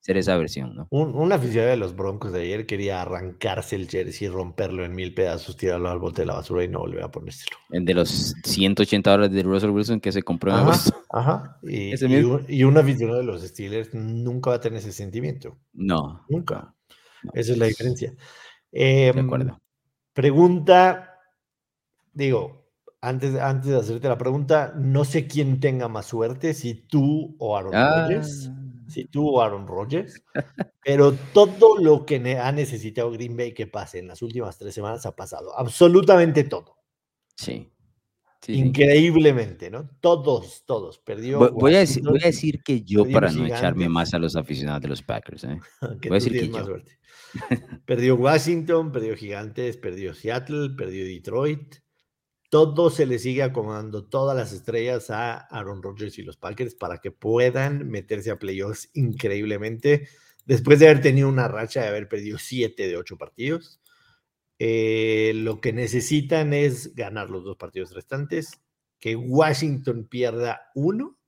Speaker 1: ser esa versión, ¿no?
Speaker 2: Un, un, aficionado de los Broncos de ayer quería arrancarse el jersey, romperlo en mil pedazos, tirarlo al bote de la basura y no volver a ponérselo.
Speaker 1: De los 180 dólares de Russell Wilson que se compró en
Speaker 2: agosto. Ajá. Y, [LAUGHS] y, un, aficionado de los Steelers nunca va a tener ese sentimiento.
Speaker 1: No.
Speaker 2: Nunca. Esa es la diferencia. de em, acuerdo. Pregunta, digo, antes, antes de hacerte la pregunta, no sé quién tenga más suerte, si tú o Aaron ah. Rodgers si tú Aaron Rodgers, pero todo lo que ha necesitado Green Bay que pase en las últimas tres semanas ha pasado, absolutamente todo.
Speaker 1: Sí.
Speaker 2: Increíblemente, ¿no? Todos, todos. Perdió.
Speaker 1: Voy, a, decir, voy a decir que yo, para no echarme más a los aficionados de los Packers, ¿eh? [LAUGHS] voy a decir que yo.
Speaker 2: perdió Washington, perdió Gigantes, perdió Seattle, perdió Detroit, todo se le sigue acomodando, todas las estrellas a Aaron Rodgers y los Packers para que puedan meterse a playoffs increíblemente después de haber tenido una racha de haber perdido siete de ocho partidos. Eh, lo que necesitan es ganar los dos partidos restantes, que Washington pierda uno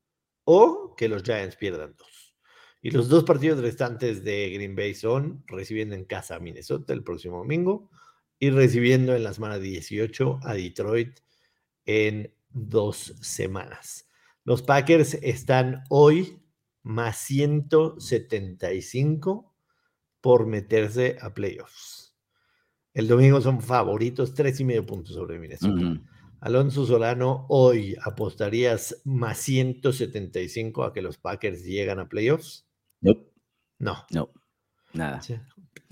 Speaker 2: o que los Giants pierdan dos. Y los dos partidos restantes de Green Bay son recibiendo en casa a Minnesota el próximo domingo y recibiendo en la semana 18 a Detroit en dos semanas. Los Packers están hoy más 175 por meterse a playoffs. El domingo son favoritos, tres y medio puntos sobre Minnesota. Alonso Solano, hoy apostarías más 175 a que los Packers llegan a playoffs.
Speaker 1: No.
Speaker 2: No.
Speaker 1: No. Nada.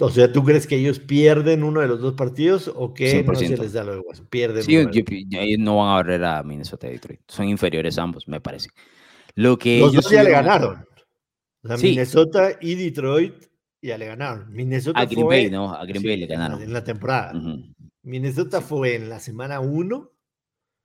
Speaker 2: O sea, ¿tú crees que ellos pierden uno de los dos partidos o que no se les da lo de Washington? Pierden.
Speaker 1: Sí, ellos no van a barrer a Minnesota y Detroit. Son inferiores ambos, me parece. Lo que
Speaker 2: los dos ya le ganaron. O sea, Minnesota y Detroit ya le ganaron. Minnesota
Speaker 1: a Green Bay, ¿no? A Green Bay le ganaron.
Speaker 2: En la temporada. Minnesota fue en la semana 1.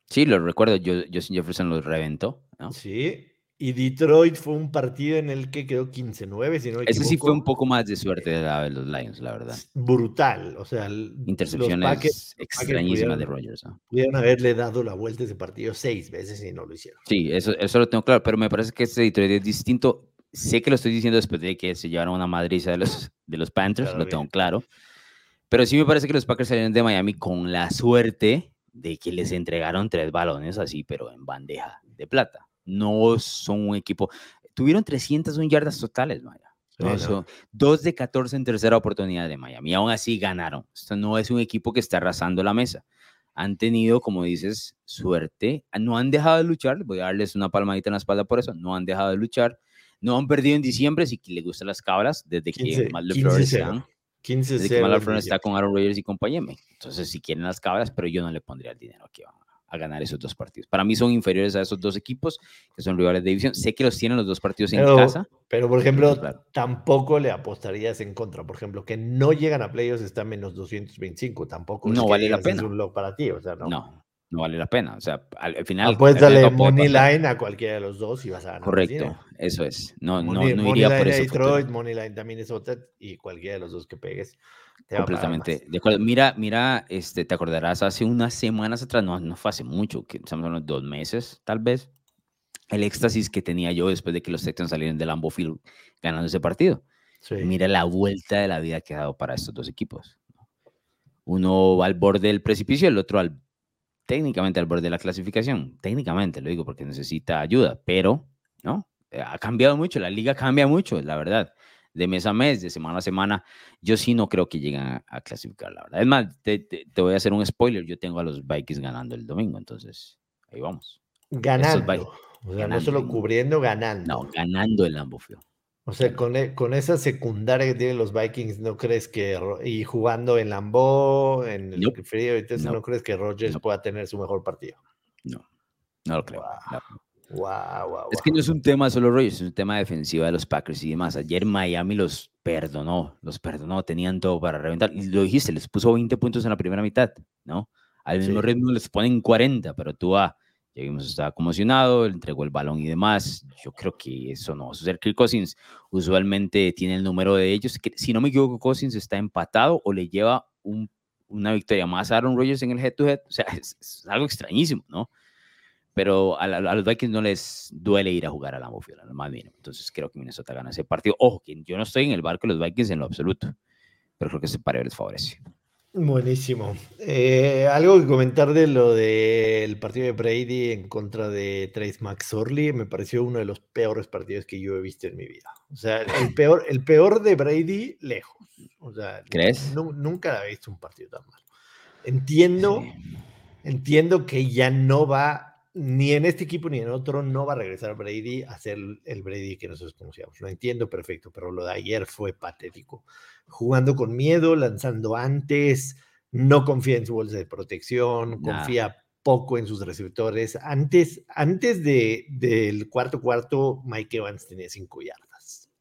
Speaker 1: Sí, lo recuerdo. Yo, Justin Jefferson los reventó. ¿no?
Speaker 2: Sí. Y Detroit fue un partido en el que quedó 15-9, si no
Speaker 1: Ese sí fue un poco más de suerte de, los Lions, la verdad.
Speaker 2: Brutal, o sea,
Speaker 1: intercepciones extrañísimas de Rogers.
Speaker 2: Pudieron haberle dado la vuelta a ese partido seis veces y no lo hicieron.
Speaker 1: Sí, eso, eso lo tengo claro, pero me parece que este Detroit es distinto. Sé que lo estoy diciendo después de que se llevaron una madriza de los, de los Panthers, lo tengo claro. Pero sí me parece que los Packers salieron de Miami con la suerte de que les entregaron tres balones así, pero en bandeja de plata no son un equipo. Tuvieron 301 yardas totales, Maya. Dos de 14 en tercera oportunidad de Miami. Aún así ganaron. Esto no es un equipo que está arrasando la mesa. Han tenido, como dices, suerte. No han dejado de luchar. Voy a darles una palmadita en la espalda por eso. No han dejado de luchar. No han perdido en diciembre. Si le gustan las cabras, desde que Matt LeFleur 15 desde que está con Aaron Rodgers y compañía. Entonces, si quieren las cabras, pero yo no le pondría el dinero aquí. Vamos a ganar esos dos partidos. Para mí son inferiores a esos dos equipos que son rivales de división. Sé que los tienen los dos partidos en casa.
Speaker 2: Pero, por ejemplo, tampoco le apostarías en contra. Por ejemplo, que no llegan a playoffs está menos 225. Tampoco
Speaker 1: no vale la pena.
Speaker 2: Es un log para ti. O sea,
Speaker 1: no. no. No. vale la pena. O sea, al, final.
Speaker 2: Apuéstale money line a cualquiera de los dos y vas a ganar.
Speaker 1: Correcto, eso es. No, no, no iría por eso.
Speaker 2: Detroit, money line también es otra y cualquiera de los dos que pegues
Speaker 1: Completamente. De acuerdo. Mira, mira, este, te acordarás hace unas semanas atrás, no, no fue hace mucho, que estamos hablando de dos meses, tal vez, el éxtasis que tenía yo después de que los Texans salieron del Lambeau Field ganando ese partido. Mira la vuelta de la vida que ha dado para estos dos equipos. Uno va al borde del precipicio, el otro al, técnicamente al borde de la clasificación. Técnicamente lo digo porque necesita ayuda, pero no, ha cambiado mucho, la liga cambia mucho, la verdad de mes a mes, de semana a semana, yo sí no creo que lleguen a, clasificar, la verdad. Es más, te, voy a hacer un spoiler, yo tengo a los Vikings ganando el domingo, entonces ahí vamos.
Speaker 2: Ganando. O sea, no solo cubriendo, ganando.
Speaker 1: No, ganando el Lambeau
Speaker 2: O sea, con, e, con, esa secundaria que tienen los Vikings, ¿no crees que, y jugando en Lambeau, en el frío, entonces no. crees que Rogers pueda tener su mejor partido?
Speaker 1: No, no lo creo.
Speaker 2: Wow,
Speaker 1: es que no es un tema solo Rogers, es un tema defensiva de los Packers y demás. Ayer Miami los perdonó, los perdonó, tenían todo para reventar. Y lo dijiste, les puso 20 puntos en la primera mitad, ¿no? Al mismo ritmo les ponen 40, pero tú, ah, vimos, estaba conmocionado, entregó el balón y demás. Yo creo que eso no va a suceder. Kirk Cousins usualmente tiene el número de ellos. Que, si no me equivoco, Cousins está empatado o le lleva una victoria más a Aaron Rodgers en el head-to-head. O sea, [LAUGHS] es algo extrañísimo, ¿no? pero a, los Vikings no les duele ir a jugar a la Field, más mínimo. Entonces creo que Minnesota gana ese partido. Ojo, que yo no estoy en el barco de los Vikings en lo absoluto, pero creo que ese partido les favorece.
Speaker 2: Buenísimo. Eh, algo que comentar de lo del partido de Brady en contra de Trace McSorley me pareció uno de los peores partidos que yo he visto en mi vida. O sea, el peor, el peor de Brady lejos. O sea,
Speaker 1: ¿crees?
Speaker 2: nunca he visto un partido tan malo. Entiendo, entiendo que ya no va ni en este equipo ni en otro no va a regresar Brady a ser el Brady que nosotros conocíamos. Lo entiendo perfecto, pero lo de ayer fue patético. Jugando con miedo, lanzando antes, no confía en su bolsa de protección, confía poco en sus receptores. Antes, antes de, del cuarto cuarto, Mike Evans tenía cinco yardas.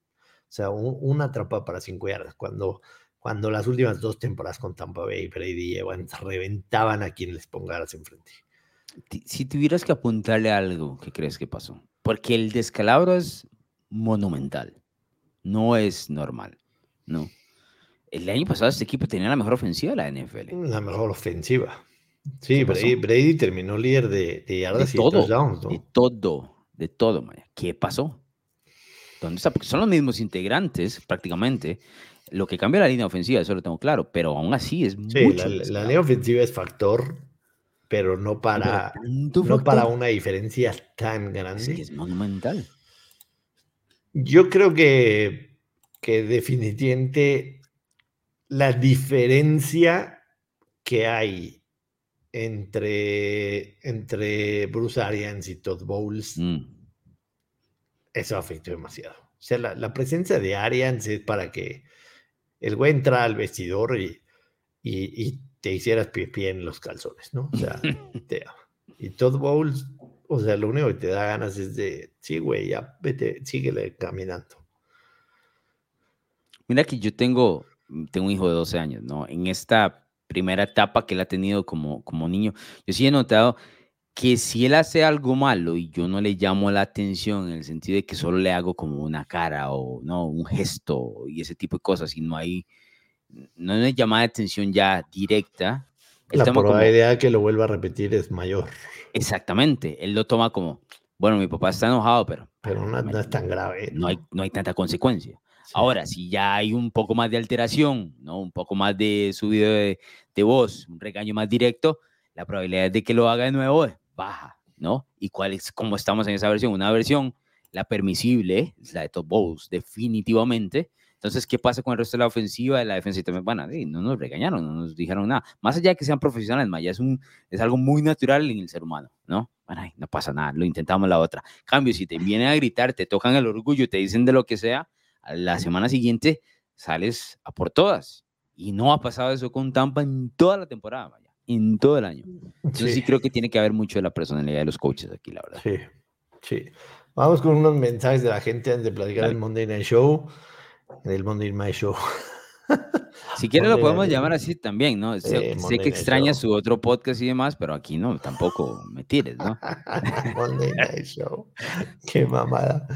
Speaker 2: O sea, una trampa para cinco yardas. Cuando, cuando las últimas dos temporadas con Tampa Bay, Brady y Evans reventaban a quien les pongaras enfrente
Speaker 1: si tuvieras que apuntarle algo, ¿qué crees que pasó? Porque el descalabro es monumental, no es normal, ¿no? El año pasado este equipo tenía la mejor ofensiva de la NFL.
Speaker 2: La mejor ofensiva. Sí, Brady, terminó líder de, de yardas
Speaker 1: de todo, De todo, de todo, ¿Qué pasó? ¿Dónde está? Porque son los mismos integrantes prácticamente. Lo que cambia la línea ofensiva, eso lo tengo claro, pero aún así es
Speaker 2: sí, mucho. La, la línea ofensiva es factor pero no para, no para una diferencia tan grande.
Speaker 1: Es, monumental.
Speaker 2: Yo creo que, que definitivamente la diferencia que hay entre, entre Bruce Arians y Todd Bowles, mm. eso afectó demasiado. O sea, la, presencia de Arians es para que el güey entra al vestidor y, y te hicieras pie, en los calzones, ¿no? O sea, [LAUGHS] y Todd Bowles, o sea, lo único que te da ganas es de, sí, güey, ya vete, síguele caminando.
Speaker 1: Mira que yo tengo, tengo un hijo de 12 años, ¿no? En esta primera etapa que él ha tenido como, como niño, yo sí he notado que si él hace algo malo y yo no le llamo la atención en el sentido de que solo le hago como una cara o no un gesto y ese tipo de cosas y no hay no me llama la atención ya directa
Speaker 2: la probabilidad de que lo vuelva a repetir es mayor
Speaker 1: exactamente él lo toma como bueno mi papá está enojado pero
Speaker 2: pero no, es tan grave
Speaker 1: no hay no hay tanta consecuencia ahora si ya hay un poco más de alteración no un poco más de subido de, de voz un regaño más directo la probabilidad de que lo haga de nuevo es baja, ¿no? ¿Y cuál es, cómo estamos en esa versión? Una versión, la permisible, es la de Top Bowls, definitivamente. Entonces, ¿qué pasa con el resto de la ofensiva? De la defensa y también, bueno, no nos regañaron, no nos dijeron nada. Más allá de que sean profesionales, ya es, un, es algo muy natural en el ser humano, ¿no? Bueno, no pasa nada, lo intentamos la otra. Cambio, si te vienen a gritar, te tocan el orgullo, te dicen de lo que sea, la semana siguiente sales a por todas. Y no ha pasado eso con Tampa en toda la temporada en todo el año. Yo sí. creo que tiene que haber mucho de la personalidad de los coaches aquí, la verdad.
Speaker 2: Sí, sí. Vamos con unos mensajes de la gente antes de platicar el Monday Night Show, el Monday Night [LAUGHS] Show.
Speaker 1: Si quieres lo podemos llamar así también, ¿no? Sé, que extraña su otro podcast y demás, pero aquí no, tampoco me tires, ¿no?
Speaker 2: Monday Night Show. Qué mamada.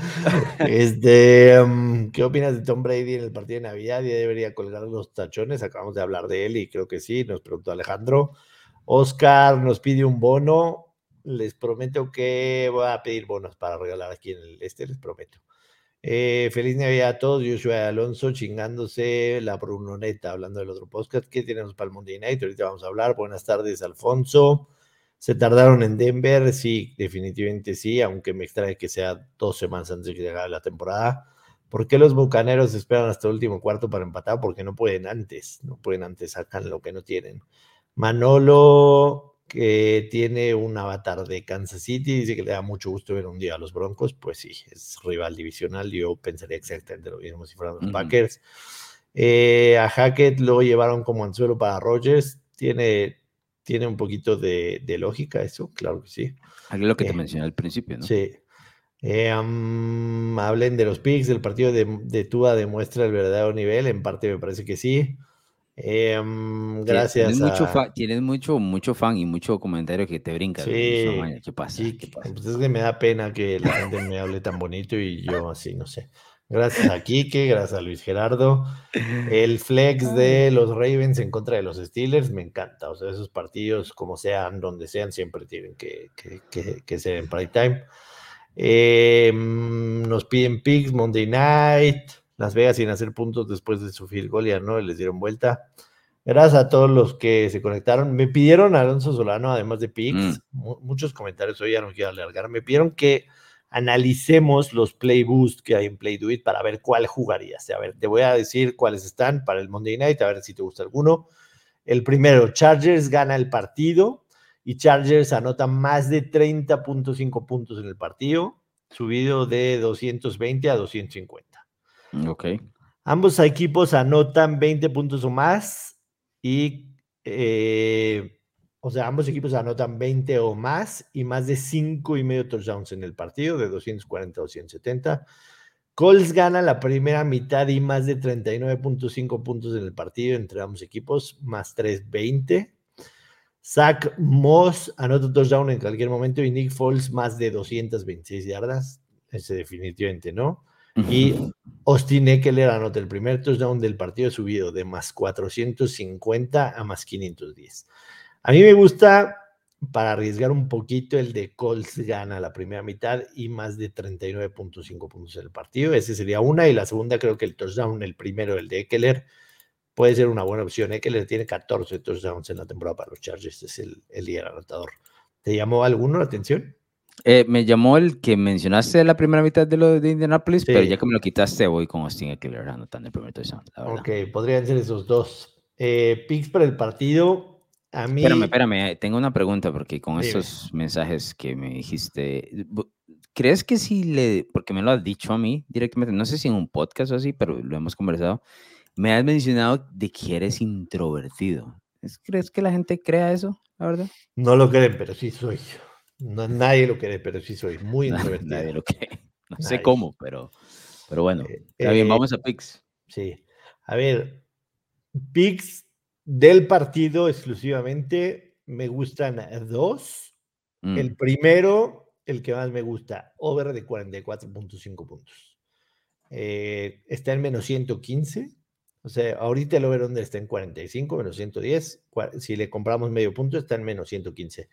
Speaker 2: Este, um, ¿qué opinas de Tom Brady en el partido de Navidad? ¿Ya debería colgar los tachones? Acabamos de hablar de él y creo que sí, nos preguntó Alejandro. Oscar nos pide un bono. Les prometo que voy a pedir bonos para regalar aquí en el este, les prometo. Eh, feliz Navidad a todos. Joshua Alonso chingándose la Brunoneta, hablando del otro podcast. ¿Qué tenemos para el Monday Night? Ahorita vamos a hablar. Buenas tardes, Alfonso. ¿Se tardaron en Denver? Sí, definitivamente sí, aunque me extrae que sea dos semanas antes de que llegue la temporada. ¿Por qué los bucaneros esperan hasta el último cuarto para empatar? Porque no pueden antes, no pueden antes, sacan lo que no tienen. Manolo que tiene un avatar de Kansas City, dice que le da mucho gusto ver un día a los Broncos, pues sí, es rival divisional, yo pensaría exactamente lo mismo si fueran los Packers. Eh, a Hackett lo llevaron como anzuelo para Rogers, tiene, tiene un poquito de, lógica eso, claro que sí.
Speaker 1: Lo que te eh, mencioné al principio, ¿no?
Speaker 2: Sí. Eh, hablen de los picks, el partido de, de Tua demuestra el verdadero nivel, en parte me parece que sí. Eh, gracias.
Speaker 1: Tienes, mucho, tienes mucho, mucho fan y mucho comentario que te brinca.
Speaker 2: Sí, ¿Qué pasa? Pues es que me da pena que la gente me hable tan bonito y yo así, no sé. Gracias a Kike, gracias a Luis Gerardo. El flex de los Ravens en contra de los Steelers me encanta. O sea, esos partidos, como sean, donde sean, siempre tienen que, que, que, ser en prime time. Em, nos piden picks Monday night. Las Vegas sin hacer puntos después de su field goal, ya no les dieron vuelta. Gracias a todos los que se conectaron. Me pidieron a Alonso Solano, además de picks, mm. muchos comentarios hoy, ya no quiero alargar. Me pidieron que analicemos los play boost que hay en Play Do It para ver cuál jugarías. A ver, te voy a decir cuáles están para el Monday Night, a ver si te gusta alguno. El primero, Chargers gana el partido y Chargers anota más de 30.5 puntos en el partido, subido de 220 a 250.
Speaker 1: Ok.
Speaker 2: Ambos equipos anotan 20 puntos o más y, eh, o sea, ambos equipos anotan 20 o más y más de 5 y medio touchdowns en el partido, de 240 a 270. Colts gana la primera mitad y más de 39.5 puntos en el partido entre ambos equipos, más 320. Zach Moss anota touchdown en cualquier momento y Nick Foles más de 226 yardas. Ese definitivamente no. Y Austin Eckler anota el primer touchdown del partido subido de más 450 a más 510. A mí me gusta para arriesgar un poquito el de Colts gana la primera mitad y más de 39.5 puntos en el partido. Ese sería una. Y la segunda, creo que el touchdown, el primero, el de Eckler, puede ser una buena opción. Eckler tiene 14 touchdowns en la temporada para los Chargers. Es el, el líder anotador. ¿Te llamó alguno la atención?
Speaker 1: Eh, me llamó el que mencionaste la primera mitad de lo de Indianapolis, pero ya que me lo quitaste, voy con Austin Eckler anotando el primer touchdown.
Speaker 2: Ok, podrían ser esos dos. Eh, picks para el partido. A mí.
Speaker 1: Espérame, espérame, eh, tengo una pregunta porque con esos mensajes que me dijiste, ¿crees que si le, porque me lo has dicho a mí directamente, no sé si en un podcast o así, pero lo hemos conversado, me has mencionado de que eres introvertido. ¿Crees que la gente crea eso, la verdad?
Speaker 2: No lo creen, pero sí soy yo. No, nadie lo quiere, pero sí soy muy [LAUGHS] introvertido.
Speaker 1: Nadie lo. [LAUGHS] No sé cómo, pero, pero bueno. Eh, está bien, vamos a Pix.
Speaker 2: Sí. A ver, Pix del partido exclusivamente me gustan dos. Mm. El primero, el que más me gusta, over de 44.5 puntos. Eh, está en menos 115. O sea, ahorita el over-under está en 45, menos 110. Si le compramos medio punto, está en menos 115.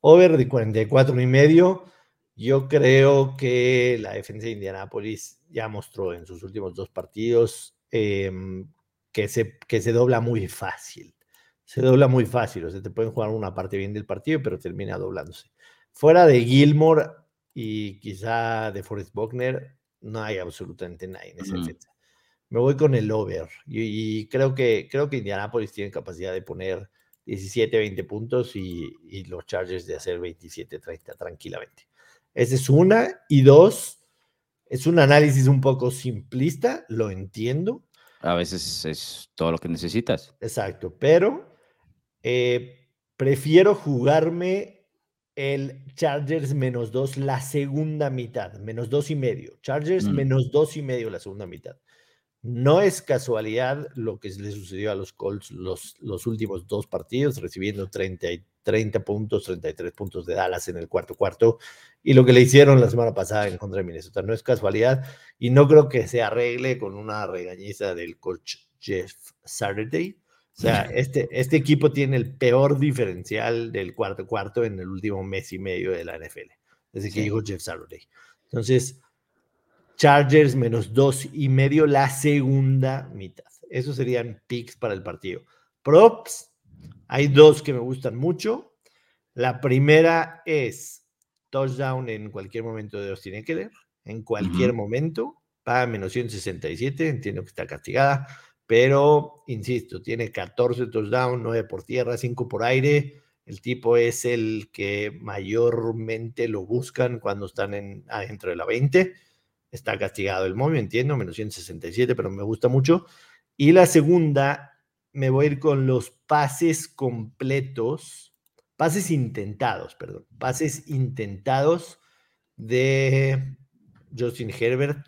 Speaker 2: Over de 44 y medio. Yo creo que la defensa de Indianápolis ya mostró en sus últimos dos partidos em, que, se, que se dobla muy fácil. Se dobla muy fácil. O sea, te pueden jugar una parte bien del partido, pero termina doblándose. Fuera de Gilmore y quizá de Forrest Buckner, no hay absolutamente nadie en esa defensa. Me voy con el over y, creo que creo que Indianapolis tiene capacidad de poner 17, 20 puntos y, y los Chargers de hacer 27, 30 tranquilamente. Esa es una. Y dos, es un análisis un poco simplista, lo entiendo.
Speaker 1: A veces es todo lo que necesitas.
Speaker 2: Exacto, pero eh, prefiero jugarme el Chargers menos dos la segunda mitad, menos dos y medio. Chargers mm. menos dos y medio la segunda mitad. No es casualidad lo que le sucedió a los Colts los, los últimos dos partidos, recibiendo 30, 30 puntos, 33 puntos de Dallas en el cuarto cuarto, y lo que le hicieron la semana pasada en contra de Minnesota. No es casualidad, y no creo que se arregle con una regañiza del coach Jeff Saturday. O sea, [LAUGHS] este, este equipo tiene el peor diferencial del cuarto cuarto en el último mes y medio de la NFL, desde que llegó Jeff Saturday. Entonces, Chargers menos dos y medio la segunda mitad. Esos serían picks para el partido. Props, hay dos que me gustan mucho. La primera es touchdown en cualquier momento de Austin Eckler, en cualquier momento, para menos 167, entiendo que está castigada, pero insisto, tiene 14 touchdowns, 9 por tierra, 5 por aire. El tipo es el que mayormente lo buscan cuando están en, adentro de la 20 está castigado el momio, entiendo, menos 167, pero me gusta mucho. Y la segunda, me voy a ir con los pases completos, pases intentados, perdón, pases intentados de Justin Herbert,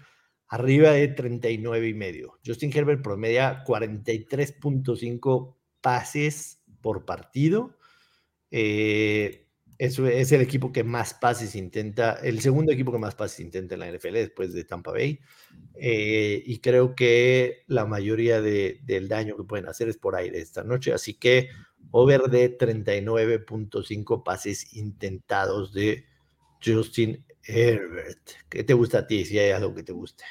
Speaker 2: arriba de 39 y medio. Justin Herbert promedia 43.5 pases por partido. Eh, es, es, el equipo que más pases intenta, el segundo equipo que más pases intenta en la NFL después de Tampa Bay. Eh, y creo que la mayoría de, del daño que pueden hacer es por aire esta noche. Así que over de 39.5 pases intentados de Justin Herbert. ¿Qué te gusta a ti si hay algo que te guste?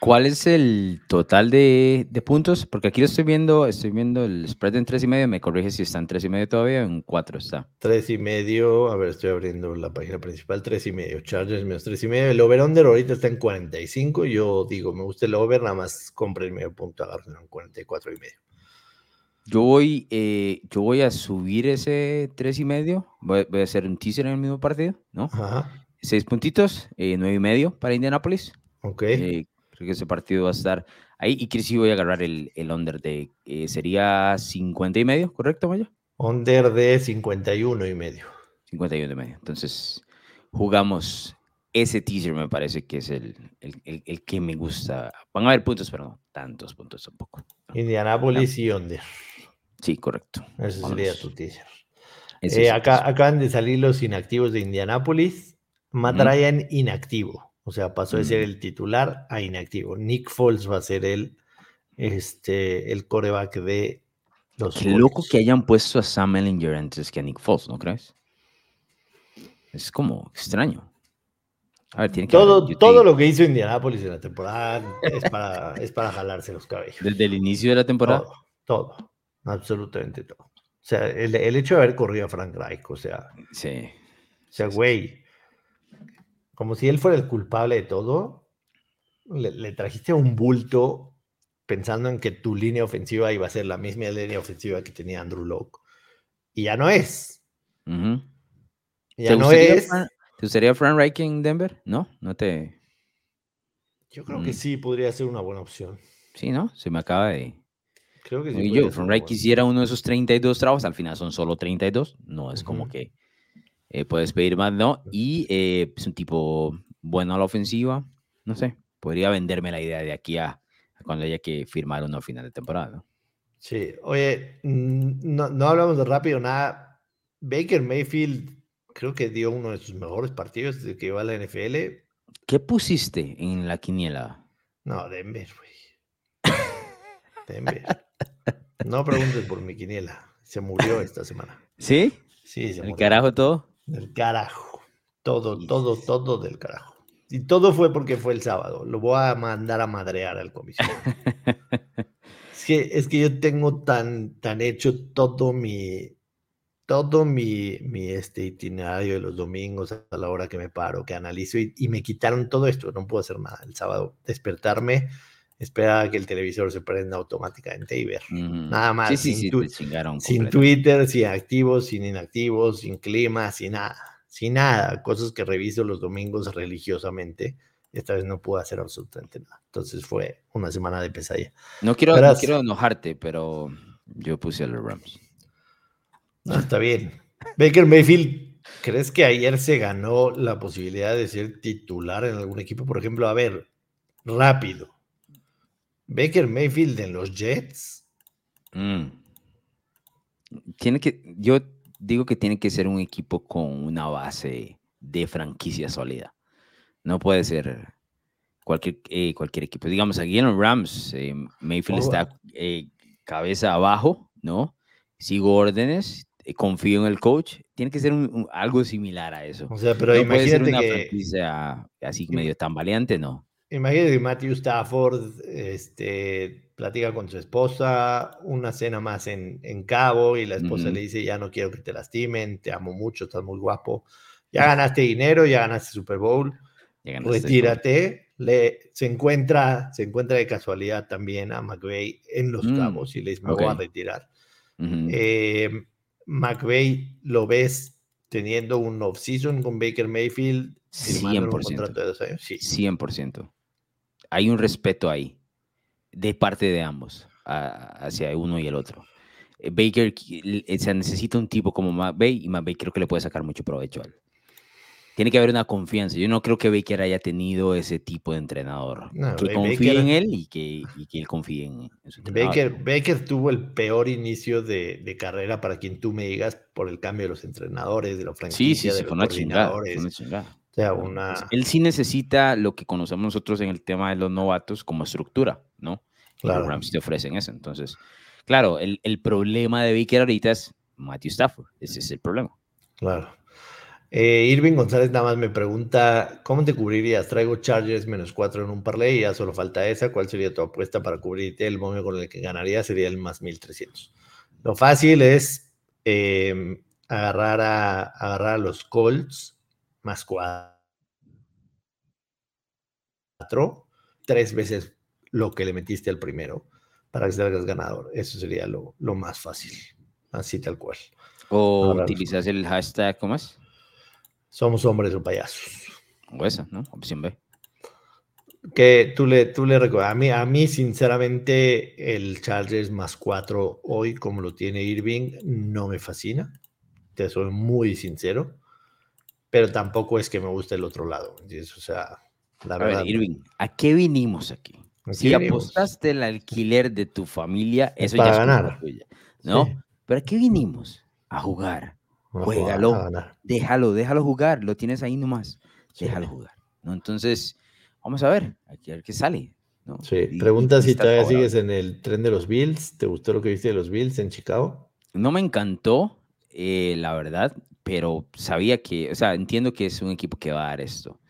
Speaker 1: ¿Cuál es el total de, puntos? Porque aquí lo estoy viendo, estoy viendo el spread en tres y medio. Me corrige si está en tres y medio todavía, en cuatro está.
Speaker 2: Tres y medio, a ver, estoy abriendo la página principal, tres y medio. Chargers menos tres y medio. El over-under ahorita está en 45. Yo digo, me gusta el over, nada más compre el medio punto, agarren en 44 y medio.
Speaker 1: Yo voy, eh, yo voy a subir ese tres y medio. Voy, a hacer un teaser en el mismo partido, ¿no? Ajá. Seis puntitos, eh, nueve y medio para Indianapolis.
Speaker 2: Ok.
Speaker 1: Eh, Creo que ese partido va a estar ahí. Y Chris, voy a agarrar el, el under de. Eh, sería 50 y medio, ¿correcto, Maya?
Speaker 2: Under de 51 y medio.
Speaker 1: 51 y medio. Entonces, jugamos ese teaser, me parece que es el, el, el, que me gusta. Van a haber puntos, pero no tantos puntos tampoco.
Speaker 2: Indianapolis y under.
Speaker 1: Sí, correcto.
Speaker 2: Ese sería tu teaser. Eh, acá, acaban de salir los inactivos de Indianapolis. Matt Ryan inactivo. O sea, pasó de ser mm. el titular a inactivo. Nick Foles va a ser el, este, el coreback de los.
Speaker 1: Qué loco que hayan puesto a Sam Ellinger antes que a Nick Foles, ¿no crees? Es como extraño.
Speaker 2: A ver, tiene que todo, todo lo que hizo Indianapolis en la temporada es para, [LAUGHS] es para jalarse los cabellos.
Speaker 1: ¿Desde el inicio de la temporada?
Speaker 2: Todo, absolutamente todo. O sea, el, el, hecho de haber corrido a Frank Reich, o sea.
Speaker 1: Sí.
Speaker 2: O sea, güey como si él fuera el culpable de todo, le, trajiste un bulto pensando en que tu línea ofensiva iba a ser la misma línea ofensiva que tenía Andrew Locke. Y ya no es. Ya no es.
Speaker 1: ¿Te gustaría Frank Reich en Denver? No, no te.
Speaker 2: Yo creo que mm. sí podría ser una buena opción.
Speaker 1: Sí, ¿no? Se me acaba de.
Speaker 2: Creo que sí.
Speaker 1: yo, Frank Reich quisiera uno de esos 32 trabajos, al final son solo 32. No es como que eh, puedes pedir más, ¿no? Y eh, es un tipo bueno a la ofensiva, no sé, podría venderme la idea de aquí a, cuando haya que firmar uno final de temporada, ¿no?
Speaker 2: Sí, oye, mm, no, no hablamos de rápido nada. Baker Mayfield creo que dio uno de sus mejores partidos desde que iba a la NFL.
Speaker 1: ¿Qué pusiste en la quiniela?
Speaker 2: No, Denver, güey. Denver. No preguntes por mi quiniela. Se murió esta semana.
Speaker 1: ¿Sí?
Speaker 2: Sí, se
Speaker 1: ¿El
Speaker 2: murió.
Speaker 1: carajo todo?
Speaker 2: Del carajo. Todo, todo, todo del carajo. Y todo fue porque fue el sábado. Lo voy a mandar a madrear al comisionado. [LAUGHS] es, que, es que yo tengo tan, tan hecho todo mi todo mi, mi este itinerario de los domingos a la hora que me paro, que analizo y, y me quitaron todo esto. No puedo hacer nada. El sábado despertarme, esperar a que el televisor se prenda automáticamente y ver. Nada más.
Speaker 1: Sí, sí,
Speaker 2: sin
Speaker 1: sí,
Speaker 2: tu-
Speaker 1: te chingaron
Speaker 2: sin
Speaker 1: completo.
Speaker 2: Twitter, sin activos, sin inactivos, sin clima, sin nada, sin nada, cosas que reviso los domingos religiosamente. Esta vez no pude hacer absolutamente nada. Entonces fue una semana de pesadilla.
Speaker 1: No quiero, no quiero enojarte, pero yo puse a los Rams.
Speaker 2: No, está bien. Baker Mayfield, ¿crees que ayer se ganó la posibilidad de ser titular en algún equipo? Por ejemplo, a ver, rápido. Baker Mayfield en los Jets.
Speaker 1: Mm. Tiene que, yo digo que tiene que ser un equipo con una base de franquicia sólida. No puede ser cualquier, eh, cualquier equipo. Digamos, aquí en los Rams, eh, Mayfield está eh, cabeza abajo, ¿no? Sigo órdenes, confío en el coach. Tiene que ser un- un- algo similar a eso.
Speaker 2: O sea, pero
Speaker 1: no puede ser
Speaker 2: imagínate
Speaker 1: una
Speaker 2: que
Speaker 1: franquicia así medio tambaleante, no.
Speaker 2: Imagínate que Matthew Stafford este, platica con su esposa, una cena más en, en Cabo, y la esposa le dice, ya no quiero que te lastimen, te amo mucho, estás muy guapo, ya ganaste dinero, ya ganaste Super Bowl,
Speaker 1: ganaste
Speaker 2: retírate. Le, se, encuentra, se encuentra de casualidad también a McVeigh en Los
Speaker 1: Mm,
Speaker 2: Cabos y le dice, me voy a retirar. Eh, McVeigh lo ves teniendo un off-season con Baker Mayfield, firmando un
Speaker 1: 100%.
Speaker 2: contrato de dos años. Sí.
Speaker 1: 100%. Hay un respeto ahí de parte de ambos a- hacia uno y el otro. Eh, Baker eh, se necesita un tipo como McVay y McVay creo que le puede sacar mucho provecho a él. Tiene que haber una confianza. Yo no creo que Baker haya tenido ese tipo de entrenador.
Speaker 2: No,
Speaker 1: que confíe
Speaker 2: Baker-
Speaker 1: en él y que, y que él confíe en, su.
Speaker 2: Baker, Baker tuvo el peor inicio de, de carrera para quien tú me digas por el cambio de los entrenadores, de la
Speaker 1: Sí,
Speaker 2: franquicia,
Speaker 1: sí, sí,
Speaker 2: de
Speaker 1: fue
Speaker 2: los
Speaker 1: una chingada. fue
Speaker 2: coordinadores.
Speaker 1: una chingada.
Speaker 2: Sea,
Speaker 1: Pues,
Speaker 2: una...
Speaker 1: Él sí necesita lo que conocemos nosotros en el tema de los novatos como estructura, ¿no?
Speaker 2: Claro.
Speaker 1: Los Rams te ofrecen eso. Entonces, claro, el, el problema de Baker ahorita es Matthew Stafford. Ese es el problema.
Speaker 2: Claro. Eh, Irving González nada más me pregunta, ¿cómo te cubrirías? Traigo Chargers menos 4 en un parlay y ya solo falta esa. ¿Cuál sería tu apuesta para cubrirte? El momio con el que ganaría sería el más 1300. Lo fácil es eh, agarrar, a, agarrar a los Colts más 4. Tres veces lo que le metiste al primero para que salgas ganador. Eso sería lo, lo más fácil. Así tal cual.
Speaker 1: O
Speaker 2: Ahora
Speaker 1: utilizas el hashtag, ¿cómo es?
Speaker 2: Somos hombres o payasos.
Speaker 1: O esa, ¿no? Opción B.
Speaker 2: que tú le, tú le recuerdas. A mí, a mí, sinceramente, el Chargers más 4 hoy, como lo tiene Irving, no me fascina. Te soy muy sincero. Pero tampoco es que me guste el otro lado. O sea, la
Speaker 1: A
Speaker 2: verdad.
Speaker 1: ver, Irving, ¿a qué vinimos aquí? Si apostaste el alquiler de tu familia,
Speaker 2: Es
Speaker 1: eso
Speaker 2: para
Speaker 1: ya es culpa
Speaker 2: ganar.
Speaker 1: tuya, ¿no?
Speaker 2: Sí,
Speaker 1: Pero ¿a qué vinimos? A jugar.
Speaker 2: no
Speaker 1: juégalo.
Speaker 2: a ganar.
Speaker 1: Déjalo, déjalo jugar. Lo tienes ahí nomás.
Speaker 2: Sí.
Speaker 1: Déjalo jugar. ¿no? Entonces, vamos a ver, aquí a ver qué sale. ¿no?
Speaker 2: Sí,
Speaker 1: Y-
Speaker 2: Pregunta
Speaker 1: y
Speaker 2: si todavía
Speaker 1: favorable.
Speaker 2: sigues en el tren de los Bills. ¿Te gustó lo que viste de los Bills en Chicago?
Speaker 1: No me encantó, eh, la verdad, pero sabía que, o sea, entiendo que es un equipo que va a dar esto.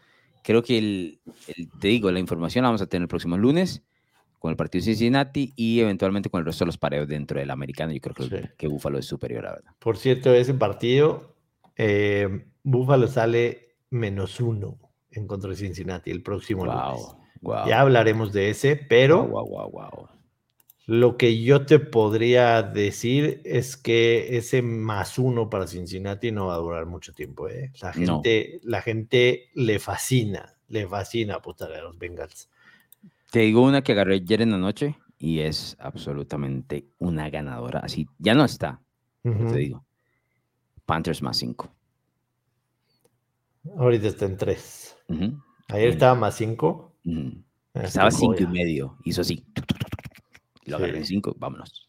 Speaker 1: Creo que el, el- te digo, la información la vamos a tener el próximo lunes con el partido de Cincinnati y eventualmente con el resto de los pareos dentro del americano. Yo creo que,
Speaker 2: Sí.
Speaker 1: que Buffalo es superior, la verdad.
Speaker 2: Por cierto, ese partido, eh, Buffalo sale menos uno en contra de Cincinnati el próximo lunes.
Speaker 1: Wow.
Speaker 2: Ya hablaremos de ese, pero
Speaker 1: wow.
Speaker 2: Lo que yo te podría decir es que ese más uno para Cincinnati no va a durar mucho tiempo. ¿eh? La,
Speaker 1: No.
Speaker 2: gente, la gente le fascina, le fascina apostar a los Bengals.
Speaker 1: Te digo una que agarré ayer en la noche y es absolutamente una ganadora. Así, ya no está, te digo. Panthers más 5.
Speaker 2: Ahorita está en tres. Ayer
Speaker 1: Bien.
Speaker 2: estaba más cinco.
Speaker 1: Estaba
Speaker 2: Estuvo
Speaker 1: 5 y medio. Hizo así. Lo agarré en
Speaker 2: Sí.
Speaker 1: 5. Vámonos.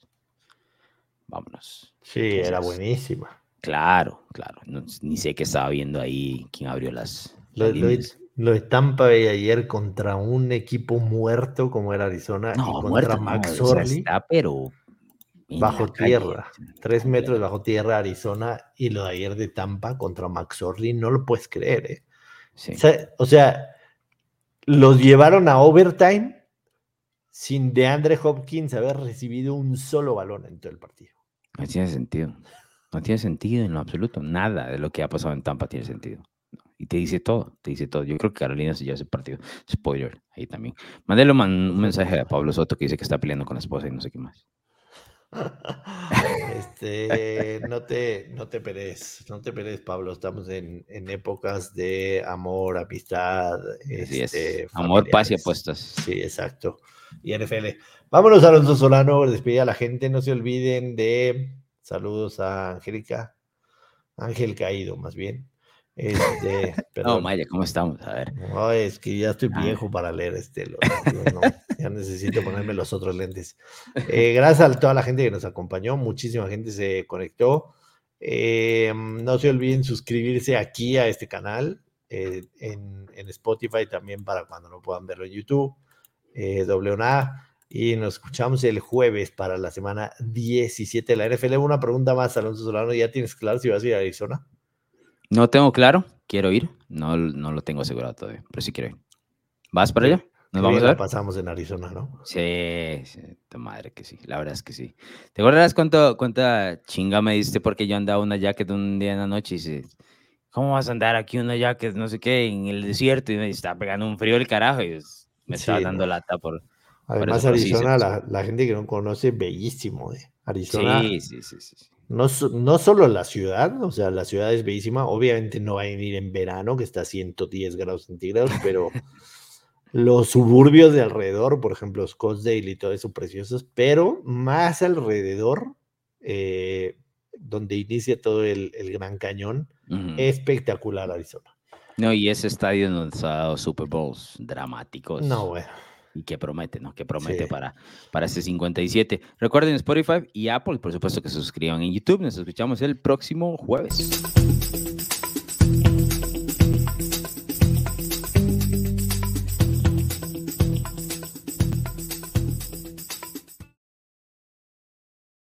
Speaker 1: Vámonos.
Speaker 2: Sí, era buenísima.
Speaker 1: Claro, claro. ni sé qué estaba viendo ahí, quién abrió las.
Speaker 2: Lo, lo, de Tampa Bay ayer contra un equipo muerto como era Arizona
Speaker 1: no,
Speaker 2: y contra
Speaker 1: muerto,
Speaker 2: Max
Speaker 1: no, está, pero
Speaker 2: bajo tierra, tres metros bajo tierra Arizona y lo de ayer de Tampa contra Max Orley, no lo puedes creer, ¿eh? O, sea, los llevaron a overtime sin de Andre Hopkins haber recibido un solo balón en todo el partido.
Speaker 1: No tiene sentido. No tiene sentido en lo absoluto. Nada de lo que ha pasado en Tampa tiene sentido. Y te dice todo, te dice todo. Yo creo que Carolina se lleva ese partido. Spoiler, ahí también. Mándale un mensaje a Pablo Soto que dice que está peleando con la esposa y no sé qué más. [LAUGHS]
Speaker 2: Este, no te, no te peres, no te peres, Pablo. Estamos en, épocas de amor, amistad, este,
Speaker 1: amor, paz y apuestas.
Speaker 2: Sí, exacto. Y NFL. Vámonos, Alonso Solano, despedir a la gente. No se olviden de saludos a Angélica, Ángel Caído, más bien. Este, [LAUGHS]
Speaker 1: No, Maya, ¿cómo estamos? A ver.
Speaker 2: No, es que ya estoy ah. viejo para leer este. ya necesito ponerme los otros lentes. Eh, gracias a toda la gente que nos acompañó. Muchísima gente se conectó. Eh, no se olviden suscribirse aquí a este canal eh, en, en, Spotify también para cuando no puedan verlo en YouTube. WNA. Y nos escuchamos el jueves para la semana 17 de la NFL. Una pregunta más, Alonso Solano. ¿Ya tienes claro si vas a ir a Arizona?
Speaker 1: No tengo claro, quiero ir. No, no lo tengo asegurado todavía, pero sí quiero ir. ¿Vas para allá?
Speaker 2: ¿Nos vamos a ver? pasamos en Arizona, ¿no?
Speaker 1: Sí, sí, tu madre que sí, la verdad es que sí. ¿Te acuerdas cuánto, cuánta chinga me diste porque yo andaba una jacket un día en la noche y dices, ¿cómo vas a andar aquí una jacket, no sé qué, en el desierto? Y me está pegando un frío el carajo y me estaba dando lata por...
Speaker 2: Además, Arizona, la, la, gente que no conoce, bellísimo, ¿eh? Arizona.
Speaker 1: Sí, sí, sí, sí.
Speaker 2: No, no solo la ciudad, o sea, la ciudad es bellísima. Obviamente no va a venir en verano, que está a 110 grados centígrados, pero [LAUGHS] los suburbios de alrededor, por ejemplo, Scottsdale y todo eso, preciosos, pero más alrededor, eh, donde inicia todo el, Gran Cañón, espectacular Arizona.
Speaker 1: No, y ese estadio nos ha dado Super Bowls dramáticos.
Speaker 2: No, bueno
Speaker 1: y que promete, ¿no? Que promete para, para este 57. Recuerden Spotify y Apple, por supuesto que se suscriban en YouTube. Nos escuchamos el próximo jueves.